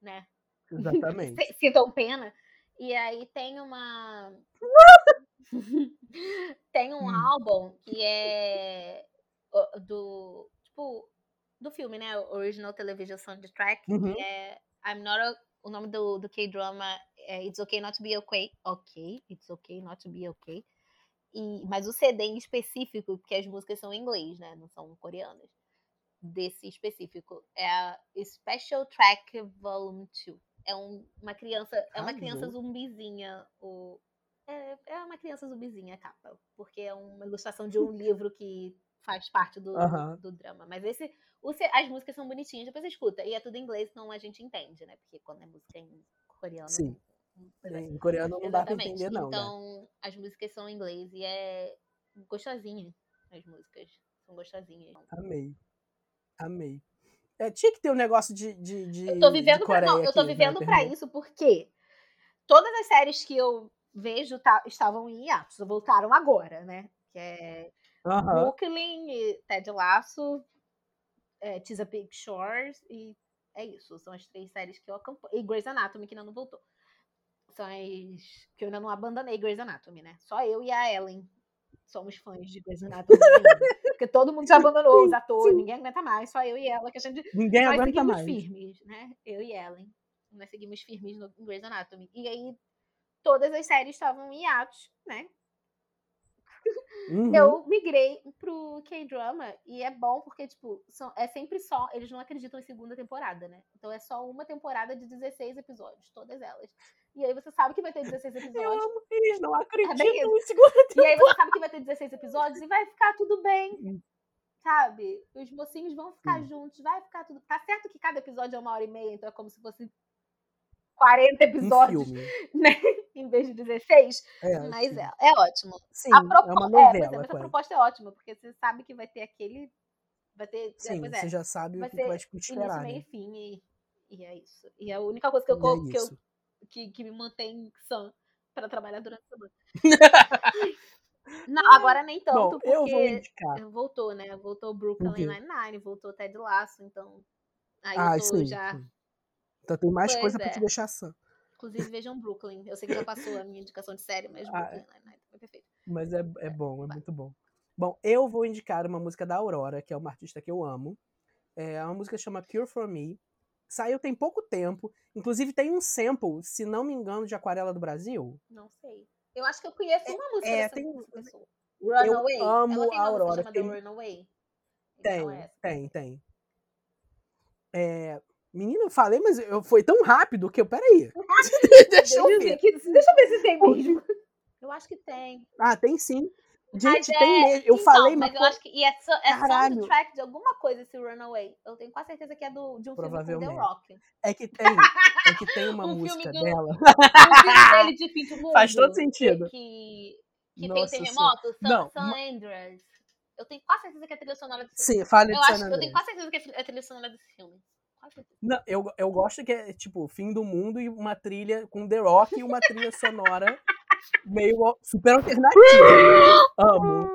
né? Exatamente. Sintam pena. E aí tem uma. tem um Hum. álbum que é do. Tipo, do filme, né? Original Television Soundtrack, Uhum. que é I'm Not a- O nome do, do K-drama é It's Okay Not to Be Okay. Ok, It's Okay Not to Be Okay. E, mas o CD em específico, porque as músicas são em inglês, né? Não são coreanas. Desse específico. É a Special Track Volume 2. É um- uma criança. É uma criança zumbizinha. O, é, é uma criança zumbizinha a capa. Porque é uma ilustração de um livro que faz parte do, Aham. do drama. Mas esse. o as músicas são bonitinhas, depois você escuta. E é tudo em inglês, então a gente entende, né? Porque quando é música em coreano. Sim. é. Em coreano não dá pra Exatamente. entender, não. né? Então, as músicas são em inglês e é gostosinha. As músicas são gostosinhas. Amei. Amei. É, tinha que ter um negócio de, de, de Eu tô vivendo pra, não, eu tô aqui na vivendo pra isso porque todas as séries que eu vejo tá- estavam em hiatus, voltaram agora, né? Que é Aham. Brooklyn, Ted Lasso, é, Chesapeake Shores e é isso. São as três séries que eu acompanho. E Grey's Anatomy, que ainda não voltou. São as que eu ainda não abandonei Grey's Anatomy, né? Só eu e a Ellen somos fãs de Grey's Anatomy. Porque todo mundo já abandonou os atores, ninguém aguenta mais, só eu e ela, que a gente Ninguém nós aguenta seguimos mais. firmes, né? Eu e Ellen. Nós seguimos firmes no Grey's Anatomy. E aí, todas as séries estavam em hiatos, né? Uhum. Eu migrei pro K-drama e é bom porque, tipo, são, é sempre só. Eles não acreditam em segunda temporada, né? Então é só uma temporada de 16 episódios, todas elas. E aí você sabe que vai ter 16 Eu episódios. amo, eles não acreditam bem isso. em segunda E aí você sabe que vai ter 16 episódios e vai ficar tudo bem. Hum. Sabe? Os mocinhos vão ficar Hum. juntos, vai ficar tudo. Tá certo que cada episódio é uma hora e meia, então é como se fosse 40 um episódios, filme. né? Em vez de 16. É, Mas sim. é, é ótimo. Sim, A é propo- uma é, pois é, novela. mas a quase. proposta é ótima, porque você sabe que vai ter aquele. Vai ter. é, Sim, é, você já sabe vai o que, vai te início, meio né? e fim. E, e é isso. E é a única coisa que eu, é que, eu que, que me mantém sã pra trabalhar durante a semana. Não, agora nem tanto, Bom, porque voltou, né? Voltou O Brooklyn? Nine-Nine, voltou Ted Lasso, então. Aí Ah, eu tô sim, já. sim. Então tem mais Pois coisa pra é. te deixar sã. Inclusive, vejam Brooklyn. Eu sei que já passou a minha indicação de série, mas Ah, Brooklyn Nine-Nine foi perfeito. Mas é, é bom, é vai. muito bom. Bom, eu vou indicar uma música da Aurora, que é uma artista que eu amo. É uma música que chama Cure For Me. Saiu tem pouco tempo. Inclusive tem um sample, se não me engano, de Aquarela do Brasil. Não sei. Eu acho que eu conheço uma música é, dessa tem- pessoa. Runaway. amo Ela tem a Aurora, Runaway. Tem, Então é essa. tem, tem. É, menina, eu falei, mas eu, foi tão rápido que eu. Peraí. Deixa eu ver. deixa eu ver se tem mesmo. Eu acho que tem. Ah, tem sim. Mas Gente, é- tem mesmo. Eu então, falei, mas mas. eu acho que. E é, so, é soundtrack de alguma coisa esse Runaway. Eu tenho quase certeza que é do, de um filme com The. Rock. É que tem. É que tem uma Um filme música do- dela. Um filme dele de fim do mundo. Faz todo sentido. Que, que tem Nossa terremoto. San, Não, San Andreas. Eu tenho quase certeza que é a trilha sonora desse Sim, fale Eu, de San acho, eu tenho quase certeza que é a trilha sonora desse filme. Não, eu, eu gosto que é tipo fim do mundo e uma trilha com The Rock e uma trilha sonora meio super alternativa. Amo.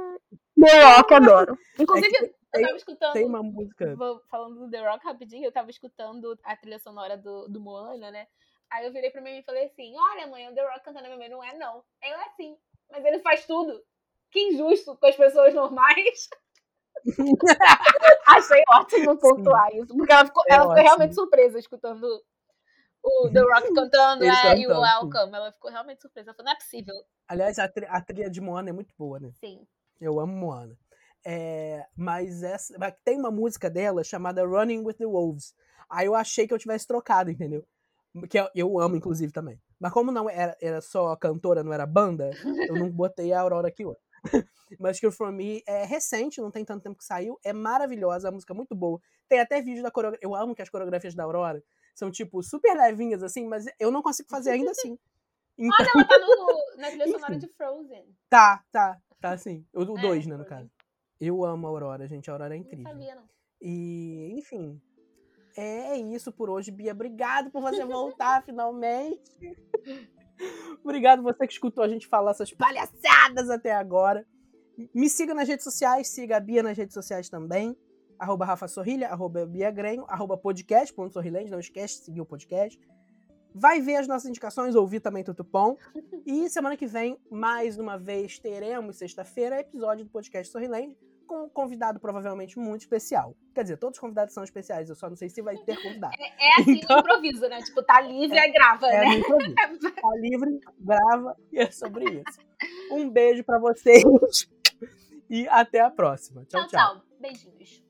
The Rock, adoro. Inclusive, É que eu tava escutando. Tem uma música. Vou- falando do The Rock rapidinho, eu tava escutando a trilha sonora do, do Moana, né? Aí eu virei pra mim e falei assim: Olha, mãe, o The Rock cantando a minha não é, não. Ele é assim, mas ele faz tudo. Que injusto com as pessoas normais. Achei ótimo pontuar isso, porque ela ficou, É ela ficou realmente surpresa escutando o The Rock cantando é, e o sim. Welcome. Ela ficou realmente surpresa. Ela falou: Não é possível. Aliás, a, tri- a trilha de Moana é muito boa, né? Sim. Eu amo Moana. É, mas essa, tem uma música dela chamada Running with the Wolves. Aí eu achei que eu tivesse trocado, entendeu? Que eu, eu amo, inclusive, também. Mas como não era, era só cantora, não era banda, eu não botei a Aurora aqui hoje. Mas Cure For Me é recente, não tem tanto tempo que saiu. É maravilhosa, a música é muito boa. Tem até vídeo da coreografia. Eu amo que as coreografias da Aurora são, tipo, super levinhas, assim, mas eu não consigo fazer ainda assim. Então, Olha, ela tá no, na trilha sonora de Frozen. tá, tá, tá assim. O 2, É, né, no Frozen. caso. Eu amo a Aurora, gente. A Aurora é Não incrível. sabia, não. E, enfim. É isso por hoje, Bia. Obrigado por você voltar finalmente. Obrigado você que escutou a gente falar essas palhaçadas até agora. Me siga nas redes sociais, siga a Bia nas redes sociais também. Arroba Rafa Sorrilha, arroba Bia Grenho, arroba não esquece de seguir o podcast. Vai ver as nossas indicações, ouvir também Tutupom. E semana que vem, mais uma vez, teremos, sexta-feira, episódio do podcast Sorrilente, com um convidado provavelmente muito especial. Quer dizer, todos os convidados são especiais, eu só não sei se vai ter convidado. É assim Então- no improviso, né? Tipo, tá livre, é, grava, É né? improviso. Tá livre, grava e é sobre isso. Um beijo pra vocês e até a próxima. Tchau, tchau. tchau. Beijinhos.